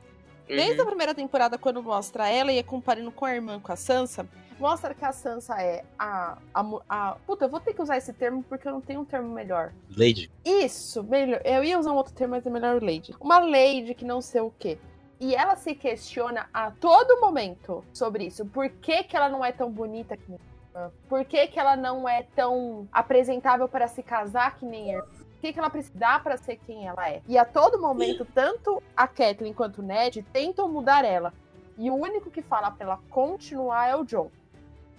Desde a Uhum. primeira temporada, quando mostra ela e é comparando com a irmã, com a Sansa, mostra que a Sansa é a, a, a. Puta, eu vou ter que usar esse termo porque eu não tenho um termo melhor. Lady. Isso, melhor. Eu ia usar um outro termo, mas é melhor Lady. Uma Lady que não sei o quê. E ela se questiona a todo momento sobre isso. Por que, que ela não é tão bonita que nem irmã? Por que, que ela não é tão apresentável para se casar que nem irmã? O que, que ela precisa dar para ser quem ela é? E a todo momento, tanto a Kathleen quanto o Ned tentam mudar ela. E o único que fala pra ela continuar é o John.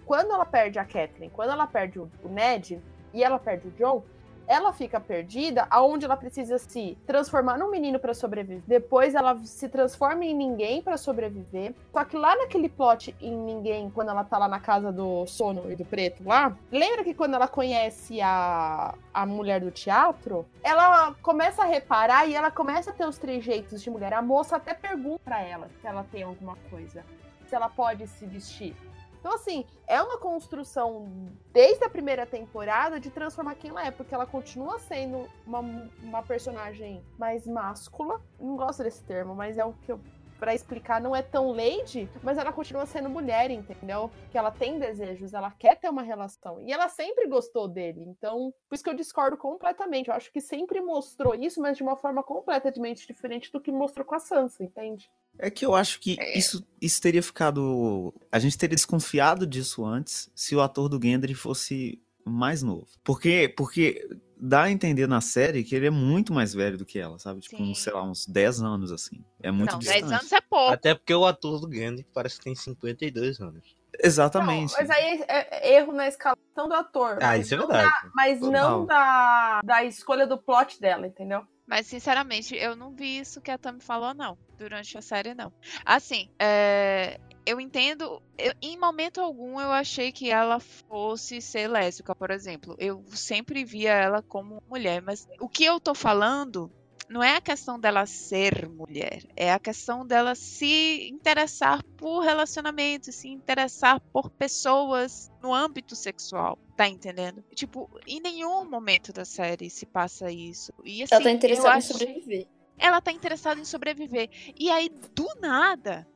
Quando ela perde a Kathleen, quando ela perde o Ned e ela perde o John, ela fica perdida aonde ela precisa se transformar num menino pra sobreviver. Depois ela se transforma em ninguém pra sobreviver. Só que lá naquele plot em ninguém, quando ela tá lá na casa do sono e do preto lá, lembra que quando ela conhece a, a mulher do teatro, ela começa a reparar e ela começa a ter os trejeitos de mulher. A moça até pergunta pra ela se ela tem alguma coisa, se ela pode se vestir. Então, assim, é uma construção desde a primeira temporada de transformar quem ela é, porque ela continua sendo uma, uma personagem mais máscula. Não gosto desse termo, mas é o que eu. Pra explicar, não é tão lady, mas ela continua sendo mulher, entendeu? Que ela tem desejos, ela quer ter uma relação. E ela sempre gostou dele. Então, por isso que eu discordo completamente. Eu acho que sempre mostrou isso, mas de uma forma completamente diferente do que mostrou com a Sansa, entende? É que eu acho que isso, isso teria ficado. A gente teria desconfiado disso antes se o ator do Gendry fosse mais novo. Porque, porque dá a entender na série que ele é muito mais velho do que ela, sabe? Tipo, uns, sei lá, uns 10 anos, assim. É muito não, distante. 10 anos é pouco. Até porque o ator do Gandhi parece que tem 52 anos. Exatamente. Não, mas aí é, é erro na escalação do ator. Ah, mas isso é não verdade. da- mas Total. não da, da escolha do plot dela, entendeu? Mas, sinceramente, eu não vi isso que a Tami falou, não. Durante a série, não. Assim, é, eu entendo. eu- em momento algum eu achei que ela fosse ser lésbica, por exemplo. Eu sempre via ela como mulher. Mas o que eu tô falando não é a questão dela ser mulher. É a questão dela se interessar por relacionamentos, se interessar por pessoas no âmbito sexual. Tá entendendo? Tipo, em nenhum momento da série se passa isso. E, assim, Ela tá eu interessada em sobreviver. ela tá interessada em sobreviver. E aí, do nada,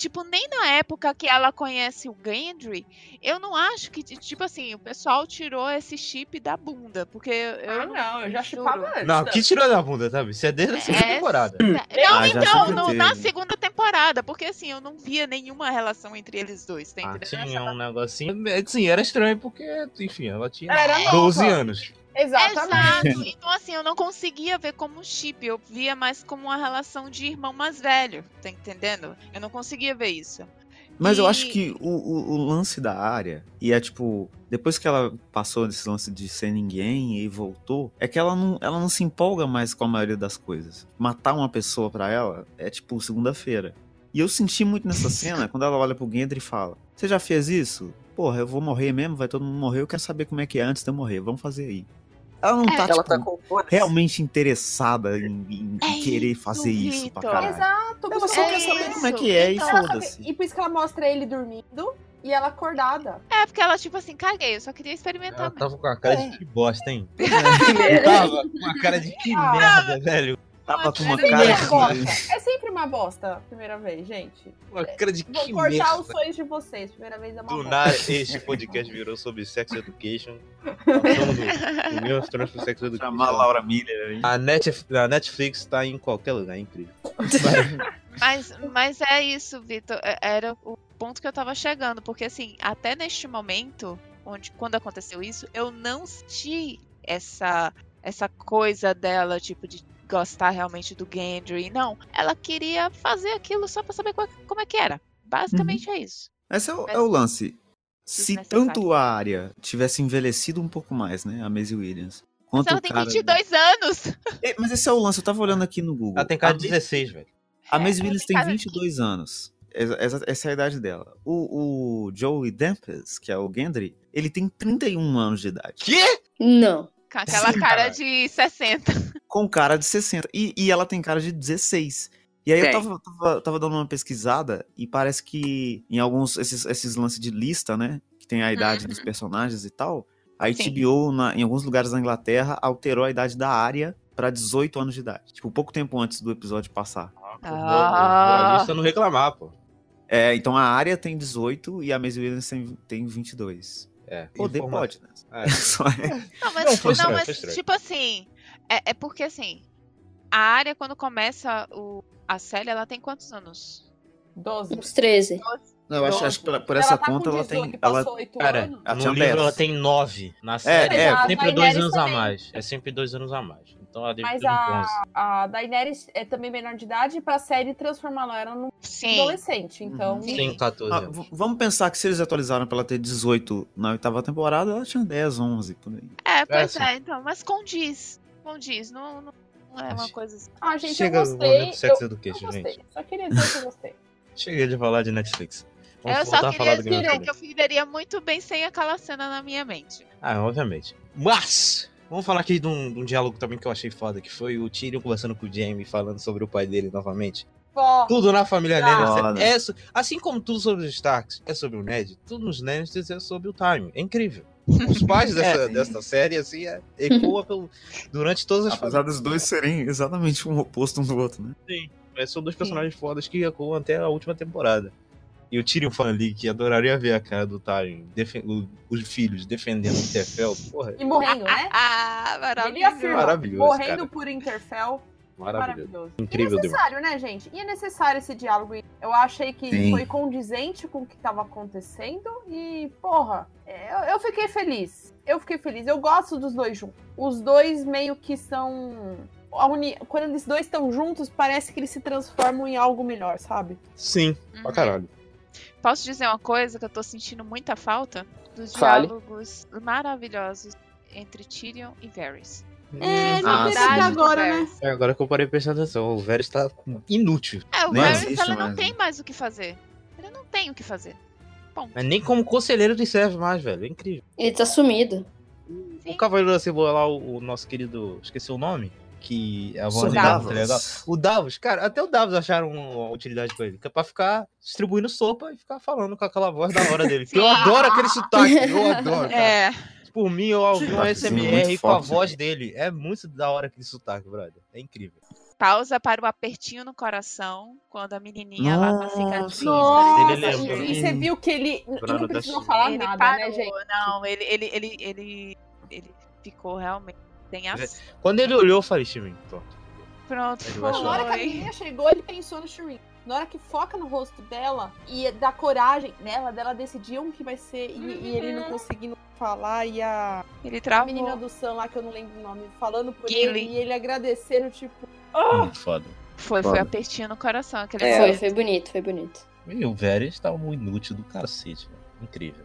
tipo, nem na época que ela conhece o Gendry, eu não acho que, tipo assim, o pessoal tirou esse chip da bunda. Porque eu. ah, não, eu já juro. chipava antes. Não, que tirou da bunda, sabe? Isso é desde a segunda É, temporada. Não, Ah, então, no- na segunda temporada, porque assim, eu não via nenhuma relação entre eles dois, tá Ah, tinha um negocinho. é, Sim, era estranho porque, enfim, ela tinha era nova. 12 anos. Exatamente. Exato. Então, assim, eu não conseguia ver como um chip. Eu via mais como uma relação de irmão mais velho. Tá entendendo? Eu não conseguia ver isso. Mas eu E- acho que o, o, o lance da área, e é tipo, depois que ela passou desse lance de ser ninguém e voltou, é que ela não, ela não se empolga mais com a maioria das coisas. Matar uma pessoa pra ela é tipo segunda-feira. E eu senti muito nessa cena quando ela olha pro Gendry e fala: Você já fez isso? Porra, eu vou morrer mesmo, vai todo mundo morrer, eu quero saber como é que é antes de eu morrer, vamos fazer aí. Ela não É, tá, Ela tipo, tá com foda-se. realmente interessada em, em- É querer isso, fazer isso pra caralho. Exato, Ela só isso quer que saber ela- como é que é e Ela só- foda-se. E por isso que ela mostra ele dormindo e ela acordada. É, porque ela, tipo assim, caguei, eu só queria experimentar Ela mesmo. tava com a cara de que bosta, hein? É. Tava com a cara de que Ah. merda, velho. Tava com uma É cara Primeira bosta. de... É sempre uma bosta a primeira vez, gente. Uma cara de Vou que cortar merda. os sonhos de vocês. Primeira vez é uma Do bosta. nada, este podcast virou sobre Sex Education. Do, do pro Sex Education. Chamar a Laura Miller aí. A, Net, a Netflix tá em qualquer lugar, é incrível. Mas, mas é isso, Vitor. é- Era o ponto que eu tava chegando. Porque, assim, até neste momento, onde quando aconteceu isso, eu não senti essa, essa coisa dela, tipo, de gostar realmente do Gendry. Não. Ela queria fazer aquilo só pra saber qual- como é que era. Basicamente é isso. Esse é o, é o lance. Se tanto a área tivesse envelhecido um pouco mais, né? A Maisie Williams. Mas Quanto ela o tem cara... 22 anos! É, mas esse é o lance, eu tava olhando aqui no Google. Ela tem cara a de Maisie- 16, velho. A É, Maisie ela Williams tem tem cara de 22 anos. Essa, essa- é a idade dela. O, o Joey Dempes, que é o Gendry, ele tem 31 anos de idade. Quê? Não. Com aquela Sim, cara caralho. de 60. Com cara de 60. E, e ela tem cara de 16. E aí eu Tem. tava, tava, tava dando uma pesquisada e parece que em alguns, esses, esses lances de lista, né? Que tem a idade dos personagens e tal. A Uhum. Sim. HBO, na- em alguns lugares da Inglaterra, alterou a idade da área pra 18 anos de idade. Tipo, pouco tempo antes do episódio passar. Ah. Jornalista não reclamar, pô. É, então a área tem 18 e a Maisie Williams tem, tem 22. É, Poder informa- pode, né? É. Só é- Não, mas, Não, foi não, mas foi tipo assim, é, é porque assim, a área quando começa o, a série, ela tem quantos anos? 12. Uns 13. Não, eu acho, acho que por, essa tá conta ela 18, tem. Ela, Cara, anos. Ela no livro 10. ela tem 9. Na série é, é, a sempre dois anos a também. mais. É sempre dois anos a mais. Então ela deve Mas ter a, 11. a Daenerys é também menor de idade pra série transformá-la ela num Sim. adolescente. Então, Uhum. Sim. Tem 14 Ah, vamos pensar que se eles atualizaram pra ela ter 18 na oitava temporada, ela tinha 10, 11, por aí. É, pois sim. é, então, mas condiz. Condiz, não, não, não é uma coisa assim. ah, gente, Chega eu gostei. Sex eu, Education, eu gostei. gente. Só queria dizer que eu gostei. Chega de falar de Netflix. Vamos eu só queria dizer que eu viveria muito bem sem aquela cena na minha mente. Ah, obviamente. Mas, vamos falar aqui de um, de um diálogo também que eu achei foda, que foi o Tyrion conversando com o Jaime, falando sobre o pai dele novamente. Pó. Tudo na família Ah. Lannister é, so- assim como tudo sobre os Starks é sobre o Ned, tudo nos Lannisters é sobre o Time. É incrível. Os pais dessa, É. dessa série, assim, é, ecoa pelo, durante todas as Apesar dos dois serem exatamente um oposto um do outro, né? É, são dois personagens fodas que ecoam até a última temporada. E o Tyrion falando ali que adoraria ver a cara do Tyrion, o- os filhos defendendo o Interfell. Porra, E morrendo, né? Ah, Ele maravilhoso. afirma, Maravilhoso, morrendo cara. por Interfell. maravilhoso. Maravilhoso. Incrível e demais. necessário, né, gente? E é necessário esse diálogo. Eu achei que Sim. foi condizente com o que tava acontecendo. E, porra, é, eu, eu fiquei feliz. Eu fiquei feliz. Eu gosto dos dois juntos. Os dois meio que são. a uni- Quando eles dois estão juntos, parece que eles se transformam em algo melhor, sabe? Sim, pra Uhum. caralho. Posso dizer uma coisa que eu tô sentindo muita falta? Dos Fale. diálogos maravilhosos entre Tyrion e Varys. É, até agora, né? É, agora que eu parei prestando atenção, o Varys tá inútil. É, o Varys existe ela não tem mais o que fazer. Ele não tem o que fazer. Ponto. Mas nem como conselheiro ele serve mais, velho. É incrível. Ele tá sumido. O Cavaleiro da Cebola lá, o, o nosso querido. Esqueci o nome. Que é a voz tá legal. O Davos, cara, até o Davos acharam uma utilidade pra ele. Que é pra ficar distribuindo sopa e ficar falando com aquela voz da hora dele. Eu adoro aquele sotaque, eu adoro. Cara. É, Por mim, eu ouvi um SMR com a voz né? dele. É muito da hora aquele sotaque, brother. É incrível. pausa para o apertinho no coração quando a menininha lá com a cicatriz. Nossa, Ele lembra. e, e você viu que ele ele não precisou falar ele nada, parou, né, gente? não, ele, ele, ele, ele, ele ficou realmente ação. Quando ele olhou, eu falei, Shirin, pronto. Pronto, Ele na hora que a foi. menina chegou, ele pensou no Shireen. Na hora que foca no rosto dela e dá coragem nela, dela decidir um que vai ser, e, e ele não conseguindo falar, e a, Ele a travou. menina do Sam lá, que eu não lembro o nome, falando por Gilly. ele, e ele agradecendo, tipo, ah, Muito foda. Foi, foi apertinho no coração aquele É. Foi, foi bonito, foi bonito. E o Varys tá um inútil do cacete, velho. Incrível.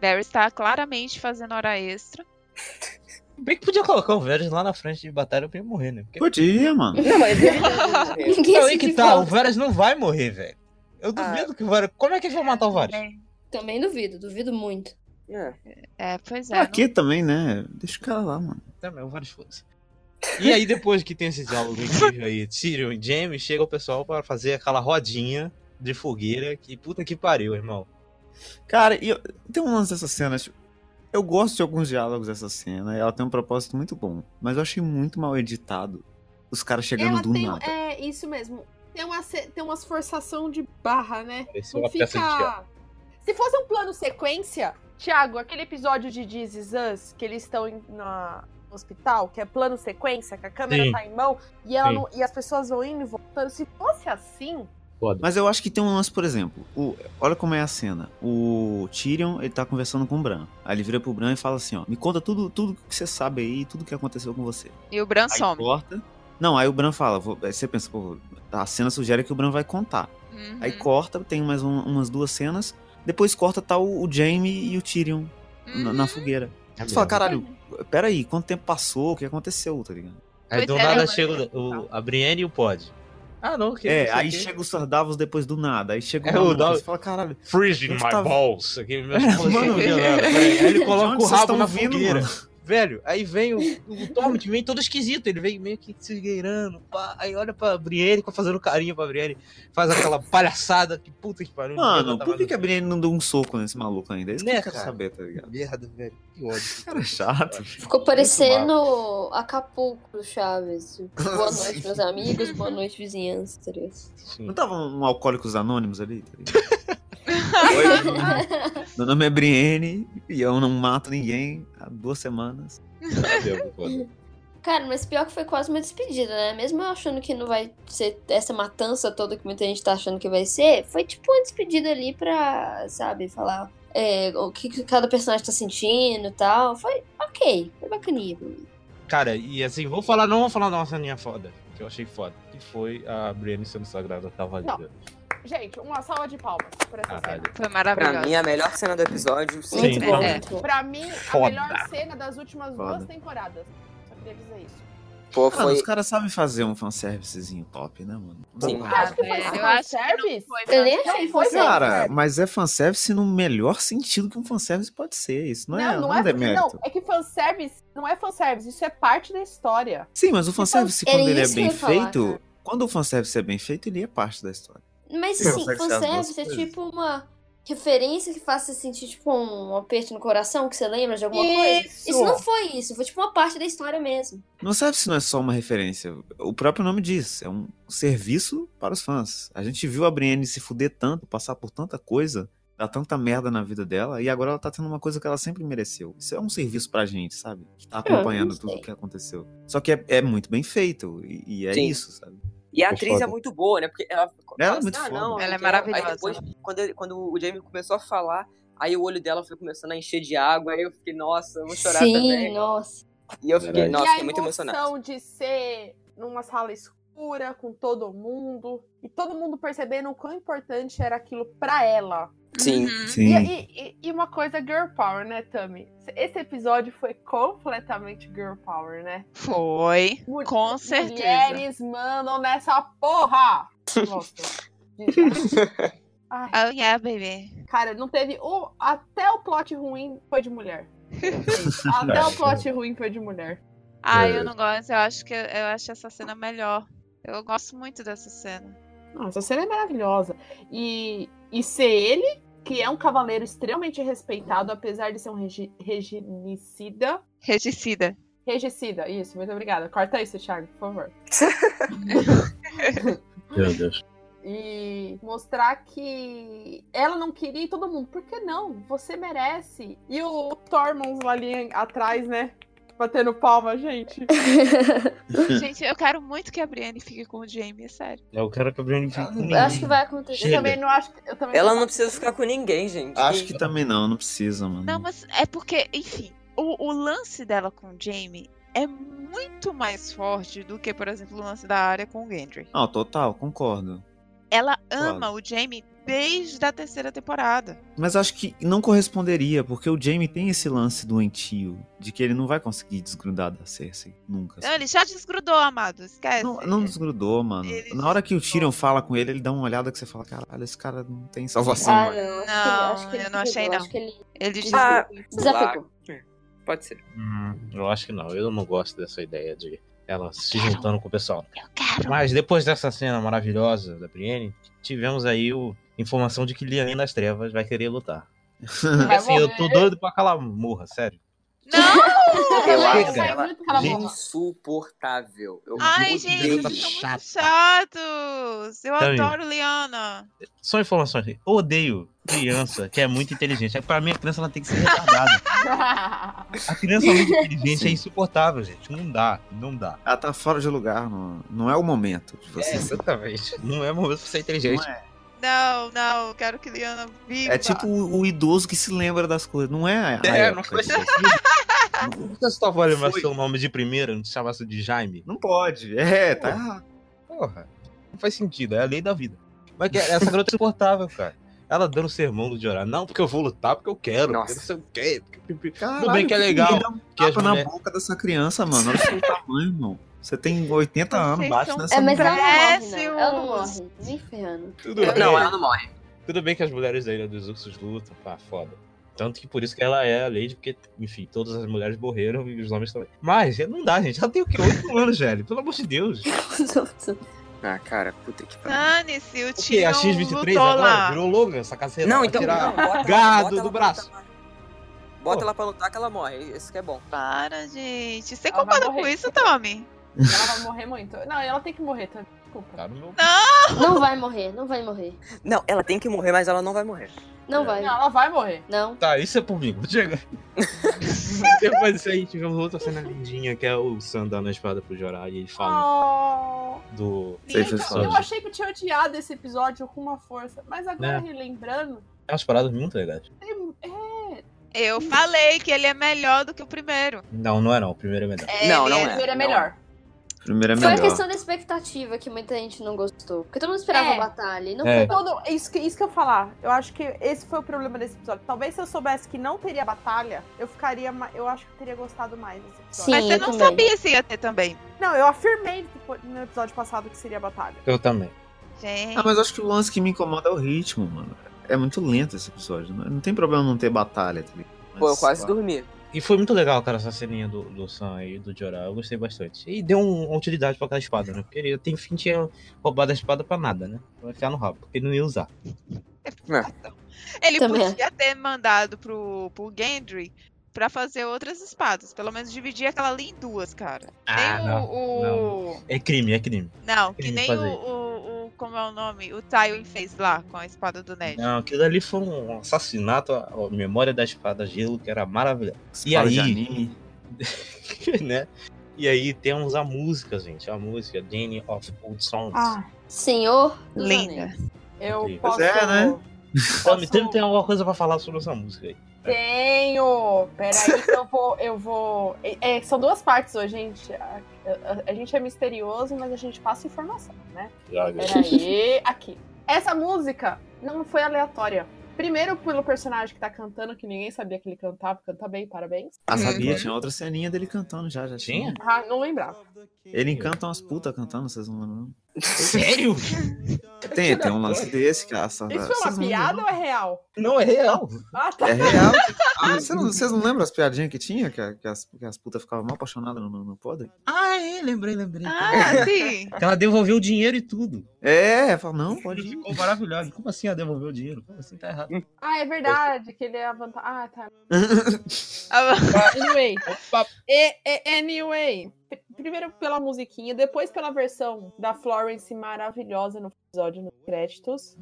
Varys tá claramente fazendo hora extra. Bem que podia colocar o Varys lá na frente de batalha pra ele morrer, né? Porque Podia, mano. Não, mas ele não vai. Ninguém Não, aí que tá, o. Varys não vai morrer, velho. Eu Ah. duvido que o Varys. Como é que eles vão matar o Varys? É, Também duvido, duvido muito. É. é, pois é. Pra quê também, né? Deixa o cara lá, mano. Também, o Varys foda-se. E aí, depois que tem esse diálogo incrível aí, Tyrion e Jaime, chega o pessoal pra fazer aquela rodinha de fogueira que puta que pariu, irmão. Cara, e eu- tem um lance dessa cena. tipo, eu gosto de alguns diálogos dessa cena. e Ela tem um propósito muito bom. Mas eu achei muito mal editado. Os caras chegando Ela do tem, nada. é isso mesmo. Tem, uma, tem umas forçação de barra, né? Pareceu Não fica. Se fosse um plano sequência, Thiago, aquele episódio de This Is Us, que eles estão em- na- no hospital, que é plano sequência, que a câmera Sim. tá em mão e, ela não- e as pessoas vão indo e voltando. Se fosse assim, Foda. Mas eu acho que tem um lance, por exemplo. o- olha como é a cena. O Tyrion, ele tá conversando com o Bran. Aí ele vira pro Bran e fala assim, ó. Me conta tudo, tudo que você sabe aí, tudo que aconteceu com você. E o Bran Aí some. corta. Não, aí o Bran fala. vou- aí você pensa, pô, a cena sugere que o Bran vai contar. Uhum. Aí corta, tem mais um- umas duas cenas. Depois corta, tá o, o Jaime e o Tyrion na, Uhum. na fogueira. É Você fala, caralho, peraí, quanto tempo passou? O que aconteceu, tá ligado? Aí do é, nada chega o, a Brienne e o Pod. Ah, não, que É, aí o quê. chega o Sir Davos depois do nada. Aí chega É, o maluco, Davos- Você fala, caralho, Freezing my tá- balls. Aqui, meus É, mano. Aí ele coloca o rabo na vindo, fogueira. mano? Velho, aí vem o, o Tormund, vem todo esquisito. Ele vem meio que se esgueirando. pá. Aí olha pra Brienne, fazendo carinho pra Brienne. Faz aquela palhaçada. Que puta que pariu. Mano, por que, que a Brienne não deu um soco nesse maluco ainda? É isso que Né, eu quero cara? saber, tá ligado? Merda, velho. Que ódio. Cara é chato. Ficou parecendo Acapulco do Chaves. Boa noite, meus amigos. Boa noite, vizinhança. Tá. Não tava um Alcoólicos Anônimos ali? Tá ligado? Oi, meu nome é Brienne e eu não mato ninguém há duas semanas. Cara, mas pior que foi quase uma despedida, né? Mesmo eu achando que não vai ser essa matança toda que muita gente tá achando que vai ser, foi tipo uma despedida ali pra, sabe, falar é, o que cada personagem tá sentindo e tal. Foi ok, foi bacaninha pra mim. Cara, e assim, vou falar, não vou falar de uma ceninha foda, que eu achei foda. Que foi a Brienne sendo sagrada cavaleira. Gente, uma salva de palmas por essa Caralho. cena. Foi Pra maravilhoso. mim, a melhor cena do episódio. Sim, Muito bom, é. bom. Pra mim, Foda. a melhor cena das últimas Foda. duas temporadas. Só queria dizer isso. Pô, Mano, foi. os caras sabem fazer um fanservicezinho top, né, mano? Sim. Foi velho, eu acho que não fanservice? foi Eu nem fanservice. achei Não, foi fanservice. Cara, mas é fanservice no melhor sentido que um fanservice pode ser. Isso não, é, não, é, demérito. Não, é que fanservice não é fanservice, isso é parte da história. Sim, mas o fanservice, Era quando ele é bem falar, feito, cara. quando o fanservice é bem feito, ele é parte da história. Mas assim, fanservice é coisas. tipo uma referência que faça você sentir tipo um aperto no coração, que você lembra de alguma coisa. Isso. Isso não foi isso, foi tipo uma parte da história mesmo. Não serve se não é só uma referência. O próprio nome diz, é um serviço para os fãs. A gente viu a Brienne se fuder tanto, passar por tanta coisa, dar tanta merda na vida dela, e agora ela tá tendo uma coisa que ela sempre mereceu. Isso é um serviço pra gente, sabe? Que tá acompanhando não tudo o que aconteceu. Só que é, é muito bem feito, e, e é Sim. isso, sabe? E a Foi atriz foda. é muito boa, né? Porque ela. Ela é fala muito ah, não, Ela é maravilhosa. Aí depois, quando, quando o Jamie começou a falar, aí o olho dela foi começando a encher de água, aí eu fiquei, nossa, eu vou chorar Sim, também. nossa. E eu fiquei, Verdade. nossa, e a fiquei muito emocionado. emoção de ser numa sala escura com todo mundo e todo mundo percebendo o quão importante era aquilo pra ela. Sim. Uhum. Sim. E, e- e uma coisa girl power, né, Tami? Esse episódio foi completamente girl power, né? Foi. Com certeza. Mulheres mandam nessa porra! Ai, Oh yeah, baby. cara, não teve. o- até o plot ruim foi de mulher. Até o plot ruim foi de mulher. Ah, É. eu não gosto. Eu acho que eu acho essa cena melhor. Eu gosto muito dessa cena. Nossa, a cena é maravilhosa. E, e ser ele, que é um cavaleiro extremamente respeitado, apesar de ser um regi, reginicida. Regicida. Regicida, isso, muito obrigada. Corta isso, Thiago, por favor. Meu Deus. E mostrar que ela não queria e todo mundo. Por que não? Você merece. E o Tormund lá ali atrás, né? Batendo palma, gente. Gente, eu quero muito que a Brienne fique com o Jamie, é sério. Eu quero que a Brienne fique com Eu acho que vai acontecer. Eu Chega. também não acho. Eu também Ela não precisa ficar com ninguém, gente. Acho que também não, não precisa, mano. Não, mas é porque, enfim, o, o lance dela com o Jamie é muito mais forte do que, por exemplo, o lance da área com o Gendry. Não, total, concordo. Ela ama o Jamie desde a terceira temporada. Mas acho que não corresponderia, porque o Jamie tem esse lance doentio de que ele não vai conseguir desgrudar da Cersei. Nunca. Não, ele já desgrudou, amado. Esquece. Não, não desgrudou, mano. Ele Na hora que o desgrudou. Tyrion fala com ele, ele dá uma olhada que você fala, caralho, esse cara não tem salvação. Ah, mano." não. Não, acho que ele, eu não achei, não. Acho que ele Ele diz Ah, desapegou. Pode ser. Hum, eu acho que não. Eu não gosto dessa ideia de ela se juntando com o pessoal. eu quero. Mas depois dessa cena maravilhosa da Brienne, tivemos aí o informação de que Liane das Trevas vai querer lutar. Vai assim, eu morrer. tô doido pra que ela morra, sério. Não! Eu acho ela insuportável. Eu Ai, gente, vocês são chata. muito chatos. Eu Também. adoro Liana. Só informações. Eu odeio criança que é muito inteligente. Pra mim, a criança ela tem que ser retardada. A criança muito inteligente Sim. é insuportável, gente. Não dá, não dá. Ela tá fora de lugar, não, não é o momento de você. É, exatamente. Não é momento pra ser inteligente. Não é. Não, não, eu quero que Liana viva. É tipo o, o idoso que se lembra das coisas, não é? a- a É, época não foi de- Por que você tá falando mas Foi. seu nome de primeiro, não te chamasse de Jaime? Não pode. É, tá. Porra, não faz sentido, é a lei da vida. Mas que essa garota é insuportável, cara. Ela dando sermão do Jorah. Não, porque eu vou lutar, porque eu quero. Nossa. Porque não sei o quê. porque- Caralho, bem que é legal Dá um que as tapa na boca dessa criança, mano. Olha o seu tamanho, irmão. Você tem 80 anos, Vocês bate são nessa É, mas ela não morre, não. Ela não morre. Nem ferrando. Tudo Eu- bem. Não, ela não morre. Tudo bem que as mulheres da Ilha dos Ursos lutam, pá, foda. Tanto que por isso que ela é a Lady, porque, enfim, todas as mulheres morreram e os homens também. Mas não dá, gente. Ela tem o quê? 8 anos, velho. Pelo amor de Deus. Ah, cara, puta que pariu. Dane-se, o O quê? Tyrion A X-23 lutou agora? lá. Virou Logan, essa caceta. Não, então. tirar não, bota, gado bota ela do pra braço. lutar. Bota ela pra lutar que ela morre. Isso que é bom. Para, gente. Você concorda com isso, Tommy? Ela vai morrer muito. Não, ela tem que morrer também. Desculpa. Tá meu... Não vai morrer, não vai morrer. Não, ela tem que morrer, mas ela não vai morrer. Não É. vai. Não, ela vai morrer. Não. Tá, isso é por mim. Chega. Depois disso aí, tivemos outra cena lindinha, que é o Sam dando a espada pro Jorah e ele fala Oh. do... Sei, Gente, pessoal. eu achei que eu tinha odiado esse episódio com uma força, mas agora É. relembrando, É umas paradas muito legais. é, Eu falei que ele é melhor do que o primeiro. Não, não é não. O primeiro é melhor. Não, Ele não o é. primeiro é não. melhor. Primeiro é Foi a melhor. questão da expectativa que muita gente não gostou. Porque todo mundo esperava É. a batalha. E não É. foi. Todo, isso, que, isso que eu ia falar. Eu acho que esse foi o problema desse episódio. Talvez se eu soubesse que não teria batalha, eu ficaria. Eu acho que eu teria gostado mais desse episódio. Sim, Mas você eu não também. sabia se ia ter também. Não, eu afirmei no episódio passado que seria batalha. Eu também. Gente. Ah, mas acho que o lance que me incomoda é o ritmo, mano. É muito lento esse episódio. Não, não tem problema não ter batalha, tá ligado? Pô, eu Mas, quase lá. dormi. E foi muito legal, cara, essa ceninha do, do Sam aí, do Jorah. Eu gostei bastante. E deu um- uma utilidade pra aquela espada, né? Porque ele tem fim tinha roubado a espada pra nada, né? Vai enfiar no rabo, porque ele não ia usar. Ele Também podia ter mandado pro, pro Gendry pra fazer outras espadas. Pelo menos dividir aquela ali em duas, cara. Ah, nem não, o. o- É crime, é crime. Não, que Ele nem o, fazer. o, o- Como é o nome? O Tywin fez lá com a espada do Ned. Não, aquilo ali foi um assassinato à memória da espada gelo, que era maravilhosa. E aí? né? E aí temos a música, gente. A música, Dane of Old Songs. Ah, Senhor Linda. Eu Incrível. posso. Pois é, né? Tommy, tem, tem alguma coisa pra falar sobre essa música aí? Tenho! Peraí que eu vou. Eu vou. é, são duas partes hoje, gente. A, a- a gente é misterioso, mas a gente passa informação, né? Peraí, aqui. Essa música não foi aleatória. Primeiro pelo personagem que tá cantando, que ninguém sabia que ele cantava, canta bem, parabéns. Ah, Uhum. sabia? Tinha outra ceninha dele cantando já, já Tinha? Ah, não lembrava. Ele encanta umas putas cantando, vocês não lembram? Sério? Tem, tem um lance desse, cara. Essa- Isso foi vocês uma piada ou é real? Não, é real. Ah, não? tá. É real. Ah, vocês, não, vocês não lembram as piadinhas que tinha? Que, a- que as, que as putas ficavam mal apaixonadas no, no, no podre? Ah, é, lembrei, lembrei. Ah, sim. Que ela devolveu o dinheiro e tudo. É, fala, não, pode ir. ficou maravilhoso. Como assim ela devolveu o dinheiro? Como assim tá errado? Ah, é verdade, que ele é a vantagem. Ah, tá. Ah, Anyway. E- e- anyway. Primeiro pela musiquinha, depois pela versão da Florence maravilhosa no episódio nos créditos.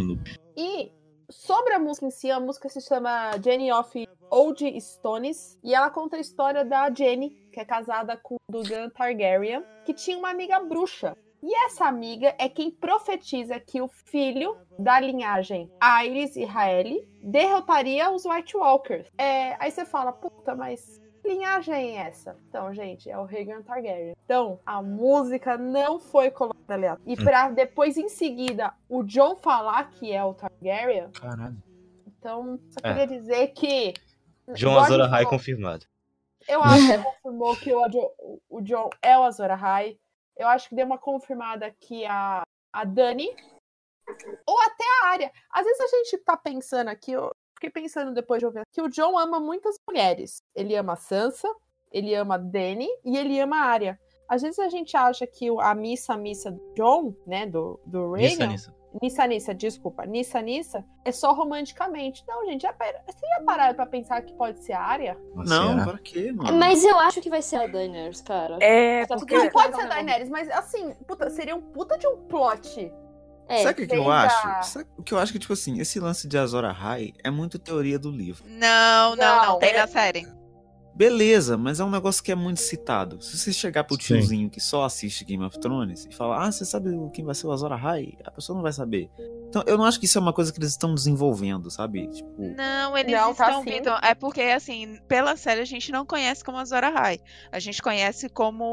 Em loop. E sobre a música em si, a música se chama Jenny of Old Stones. E ela conta a história da Jenny, que é casada com o Dugan Targaryen, que tinha uma amiga bruxa. E essa amiga é quem profetiza que o filho da linhagem Aerys e Raeli derrotaria os White Walkers. É, aí você fala, puta, mas linhagem é essa? Então, gente, é o Rhaegar Targaryen. Então, a música não foi colocada aliás. E pra depois, em seguida, o John falar que é o Targaryen, Caralho. então só É. queria dizer que. John Azor Ahai confirmado. Eu acho que confirmou que o, o John é o Azor Ahai. Eu acho que deu uma confirmada que a, a Dani, ou até a Arya. Às vezes a gente tá pensando aqui, eu fiquei pensando depois de ouvir, que o John ama muitas mulheres. Ele ama a Sansa, ele ama a Dani e ele ama a Arya. Às vezes a gente acha que o- a missa, a missa do John, né, do, do Nissa, Rhaenyra, Nissa. Nissa Nissa, desculpa, Nissa Nissa, é só romanticamente. Não, gente, já, pera- você já pararam pra pensar que pode ser a Arya? Nossa, Não, para quê, mano? Mas eu acho que vai ser a Daenerys, cara. É, Tá porque. Não pode ser a Daenerys, mas assim, puta, seria um puta de um plot. É. Sabe o que, que eu a- acho? Sabe o que eu acho que, tipo assim, esse lance de Azor Ahai é muito teoria do livro. Não, não, não, Não, tem é- na série. Beleza, mas é um negócio que é muito citado. Se você chegar pro Sim. tiozinho que só assiste Game of Thrones e falar, ah, você sabe quem vai ser o Azor Ahai? A pessoa não vai saber. Então, eu não acho que isso é uma coisa que eles estão desenvolvendo, sabe? Tipo, Não, eles Não, tá estão sim. vindo. É porque, assim, pela série a gente não conhece como Azor Ahai. A gente conhece como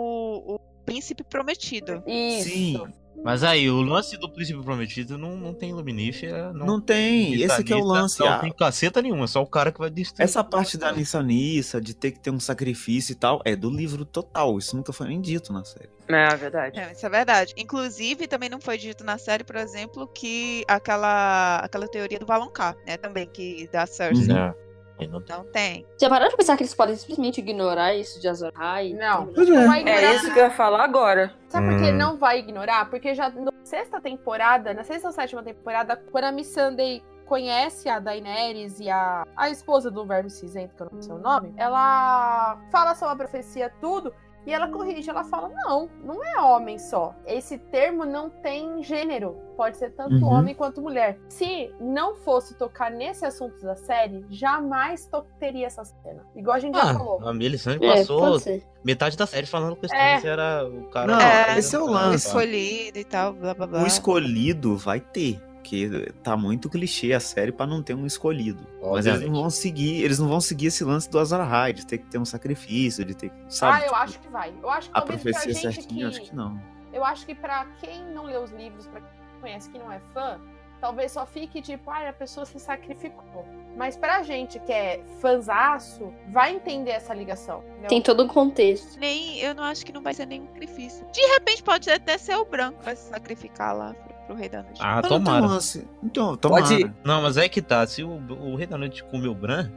o príncipe prometido. Isso. sim, Mas aí, o lance do Príncipe Prometido não, não tem luminífera. Não, não tem. Esse que é o lance. Não Ah, tem caceta nenhuma, é só o cara que vai destruir. Essa parte da Nissa Nissa, de ter que ter um sacrifício e tal, é do livro total. Isso nunca foi nem dito na série. É, verdade. É, isso é verdade. Inclusive, também não foi dito na série, por exemplo, que aquela, aquela teoria do Valonqar, né? Também, que da Cersei. Uhum. É. Não- Não tem. Já pararam de pensar que eles podem simplesmente ignorar isso de Azor Ahai? Não. Pois Não é. vai ignorar. É isso que eu ia falar agora. Sabe por que Hum. não vai ignorar? Porque já na sexta temporada, na sexta ou sétima temporada, quando a Missandei conhece a Daenerys e a, a esposa do Verme Cinzento, que eu não sei o nome, ela fala sobre a profecia, tudo, e ela corrige. Ela fala: não, não é homem só. Esse termo não tem gênero. Pode ser tanto Uhum. homem quanto mulher. Se não fosse tocar nesse assunto da série, jamais teria essa cena. Igual a gente já falou. Ah, a Melisandre É, passou ser. metade da série falando que o É. Era o cara. Não, É, esse é o O lance. escolhido e tal, blá blá blá. O escolhido vai ter. Porque tá muito clichê a série pra não ter um escolhido. Mas eles não Obviamente. vão seguir, eles não vão seguir esse lance do Azor Ahai, de ter que ter um sacrifício, de ter que, sabe? ah, eu tipo, acho que vai. Eu acho que a talvez pra profecia gente certinha, que... acho que não. Eu acho que pra quem não lê os livros, pra quem não conhece, que não é fã, talvez só fique tipo, ai, a pessoa se sacrificou. Mas pra gente que é fãzaço, vai entender essa ligação. entendeu? Tem todo um contexto. Nem, eu não acho que não vai ser nenhum sacrifício. De repente pode até ser o branco que vai se sacrificar lá pro, Rei da Noite. Ah, Mas não tem um tomara. lance- Então, tomara. Pode ir. Não, mas é que tá. Se o, o Rei da Noite comeu o Bran,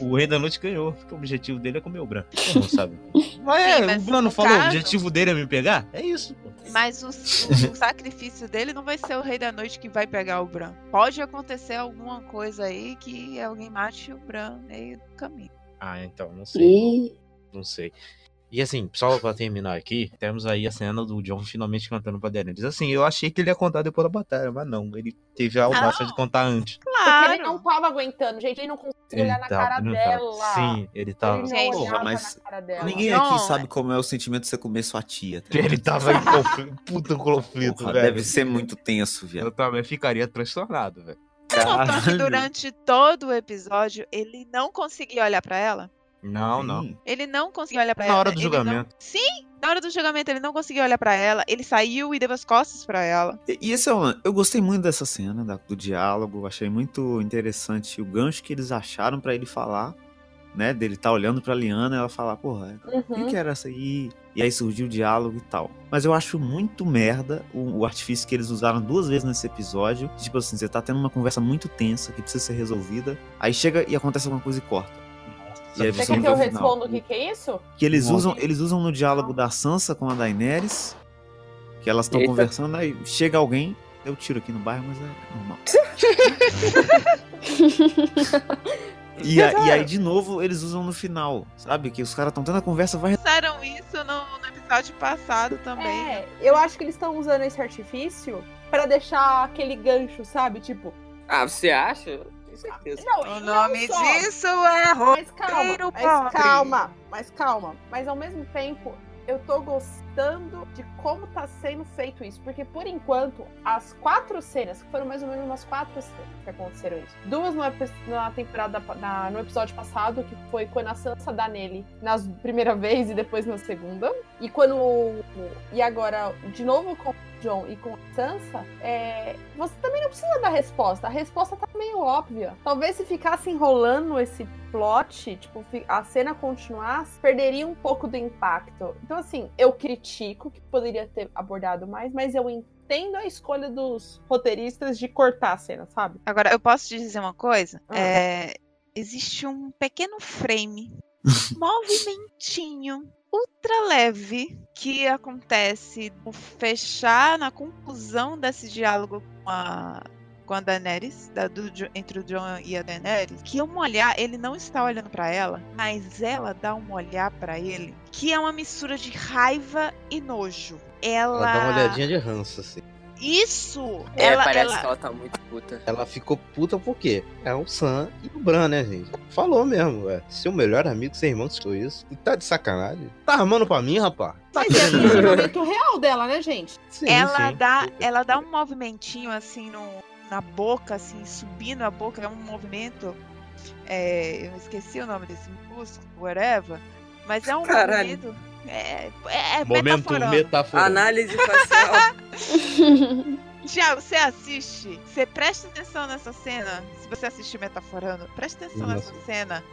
o, o Rei da Noite ganhou. Porque o objetivo dele é comer o Bran. Mundo sabe. Mas é, Sim, mas o Bran não falou, o caso- objetivo dele é me pegar? É isso, pô. Mas o, o- o sacrifício dele não vai ser o Rei da Noite que vai pegar o Bran. Pode acontecer alguma coisa aí que alguém mate o Bran no meio do caminho. Ah, então, não sei. E Não sei. E assim, só pra terminar aqui, temos aí a cena do John finalmente cantando pra Daenerys. Assim, eu achei que ele ia contar depois da batalha, mas não. Ele teve a audácia de contar antes. Porque ele não tava aguentando, gente, ele não conseguia olhar na cara dela. Sim, ele tava. Ele porra, mas na cara dela. Ninguém Não, aqui sabe é. como é o sentimento de você comer sua tia. tá? Ele tava em conflito, puta conflito, Porra, velho. deve ser muito tenso, Eu viado. também ficaria transtornado, velho. Você notou que durante todo o episódio ele não conseguia olhar pra ela? Não, não. Ele não conseguia olhar pra Na ela. hora do ele julgamento. não- Sim, na hora do julgamento ele não conseguia olhar pra ela. Ele saiu e deu as costas pra ela. E, e esse é o lance. Eu gostei muito dessa cena, da- do diálogo. Achei muito interessante o gancho que eles acharam pra ele falar, né? Dele tá olhando pra Liana e ela falar, porra, o que, Uhum. que era essa aí? E aí surgiu o diálogo e tal. Mas eu acho muito merda o, o artifício que eles usaram duas vezes nesse episódio. Tipo assim, você tá tendo uma conversa muito tensa que precisa ser resolvida. Aí chega e acontece alguma coisa e corta. E Você você quer que eu responda o que, que é isso? Que eles Nossa. usam, eles usam no diálogo da Sansa com a Daenerys. Que elas estão conversando, aí chega alguém, deu tiro aqui no bairro, mas é normal. E, a- e aí, de novo, eles usam no final, sabe? Que os caras estão tendo a conversa, vai. Fizeram isso no, no episódio passado também. É, eu acho que eles estão usando esse artifício pra deixar aquele gancho, sabe? Tipo, Ah, você acha? Certeza. não, O nome só. disso é Mas calma, Roteiro mas calma, mas calma. Mas ao mesmo tempo, eu tô gostando de como tá sendo feito isso. Porque, por enquanto, as quatro cenas, que foram mais ou menos umas quatro cenas que aconteceram isso. Duas no, na temporada, na- no episódio passado, que foi quando a Sansa dá nele na primeira vez e depois na segunda. E quando. E agora, de novo com John e com Sansa, é, você também não precisa dar resposta. A resposta tá meio óbvia. Talvez se ficasse enrolando esse plot, tipo, a cena continuasse, perderia um pouco do impacto. Então, assim, eu critico que poderia ter abordado mais, mas eu entendo a escolha dos roteiristas de cortar a cena, sabe? Agora, eu posso te dizer uma coisa? Ah. É, existe um pequeno frame, movimentinho, ultra leve, que acontece no fechar, na conclusão desse diálogo com a, com a Daenerys, da- do entre o John e a Daenerys, que um olhar, ele não está olhando pra ela, mas ela dá um olhar pra ele, que é uma mistura de raiva e nojo. Ela, Ela dá uma olhadinha de ranço, assim. Isso! É, ela, parece ela- que ela tá muito puta. Ela ficou puta por quê? É o Sam e o Bran, né, gente? Falou mesmo, ué. Seu melhor amigo, seu irmão escutou isso. Tu tá de sacanagem? Tá armando pra mim, rapaz? Tá Mas é aquele momento real dela, né, gente? Sim, ela sim. dá ela dá um movimentinho assim no, na boca assim subindo a boca é um movimento é, eu esqueci o nome desse músculo whatever mas é um Caralho. movimento é, é, é Momento metaforando. metáfora. Análise facial. Tiago, você assiste, você presta atenção nessa cena, se você assistir metaforando, presta atenção Nossa. nessa cena,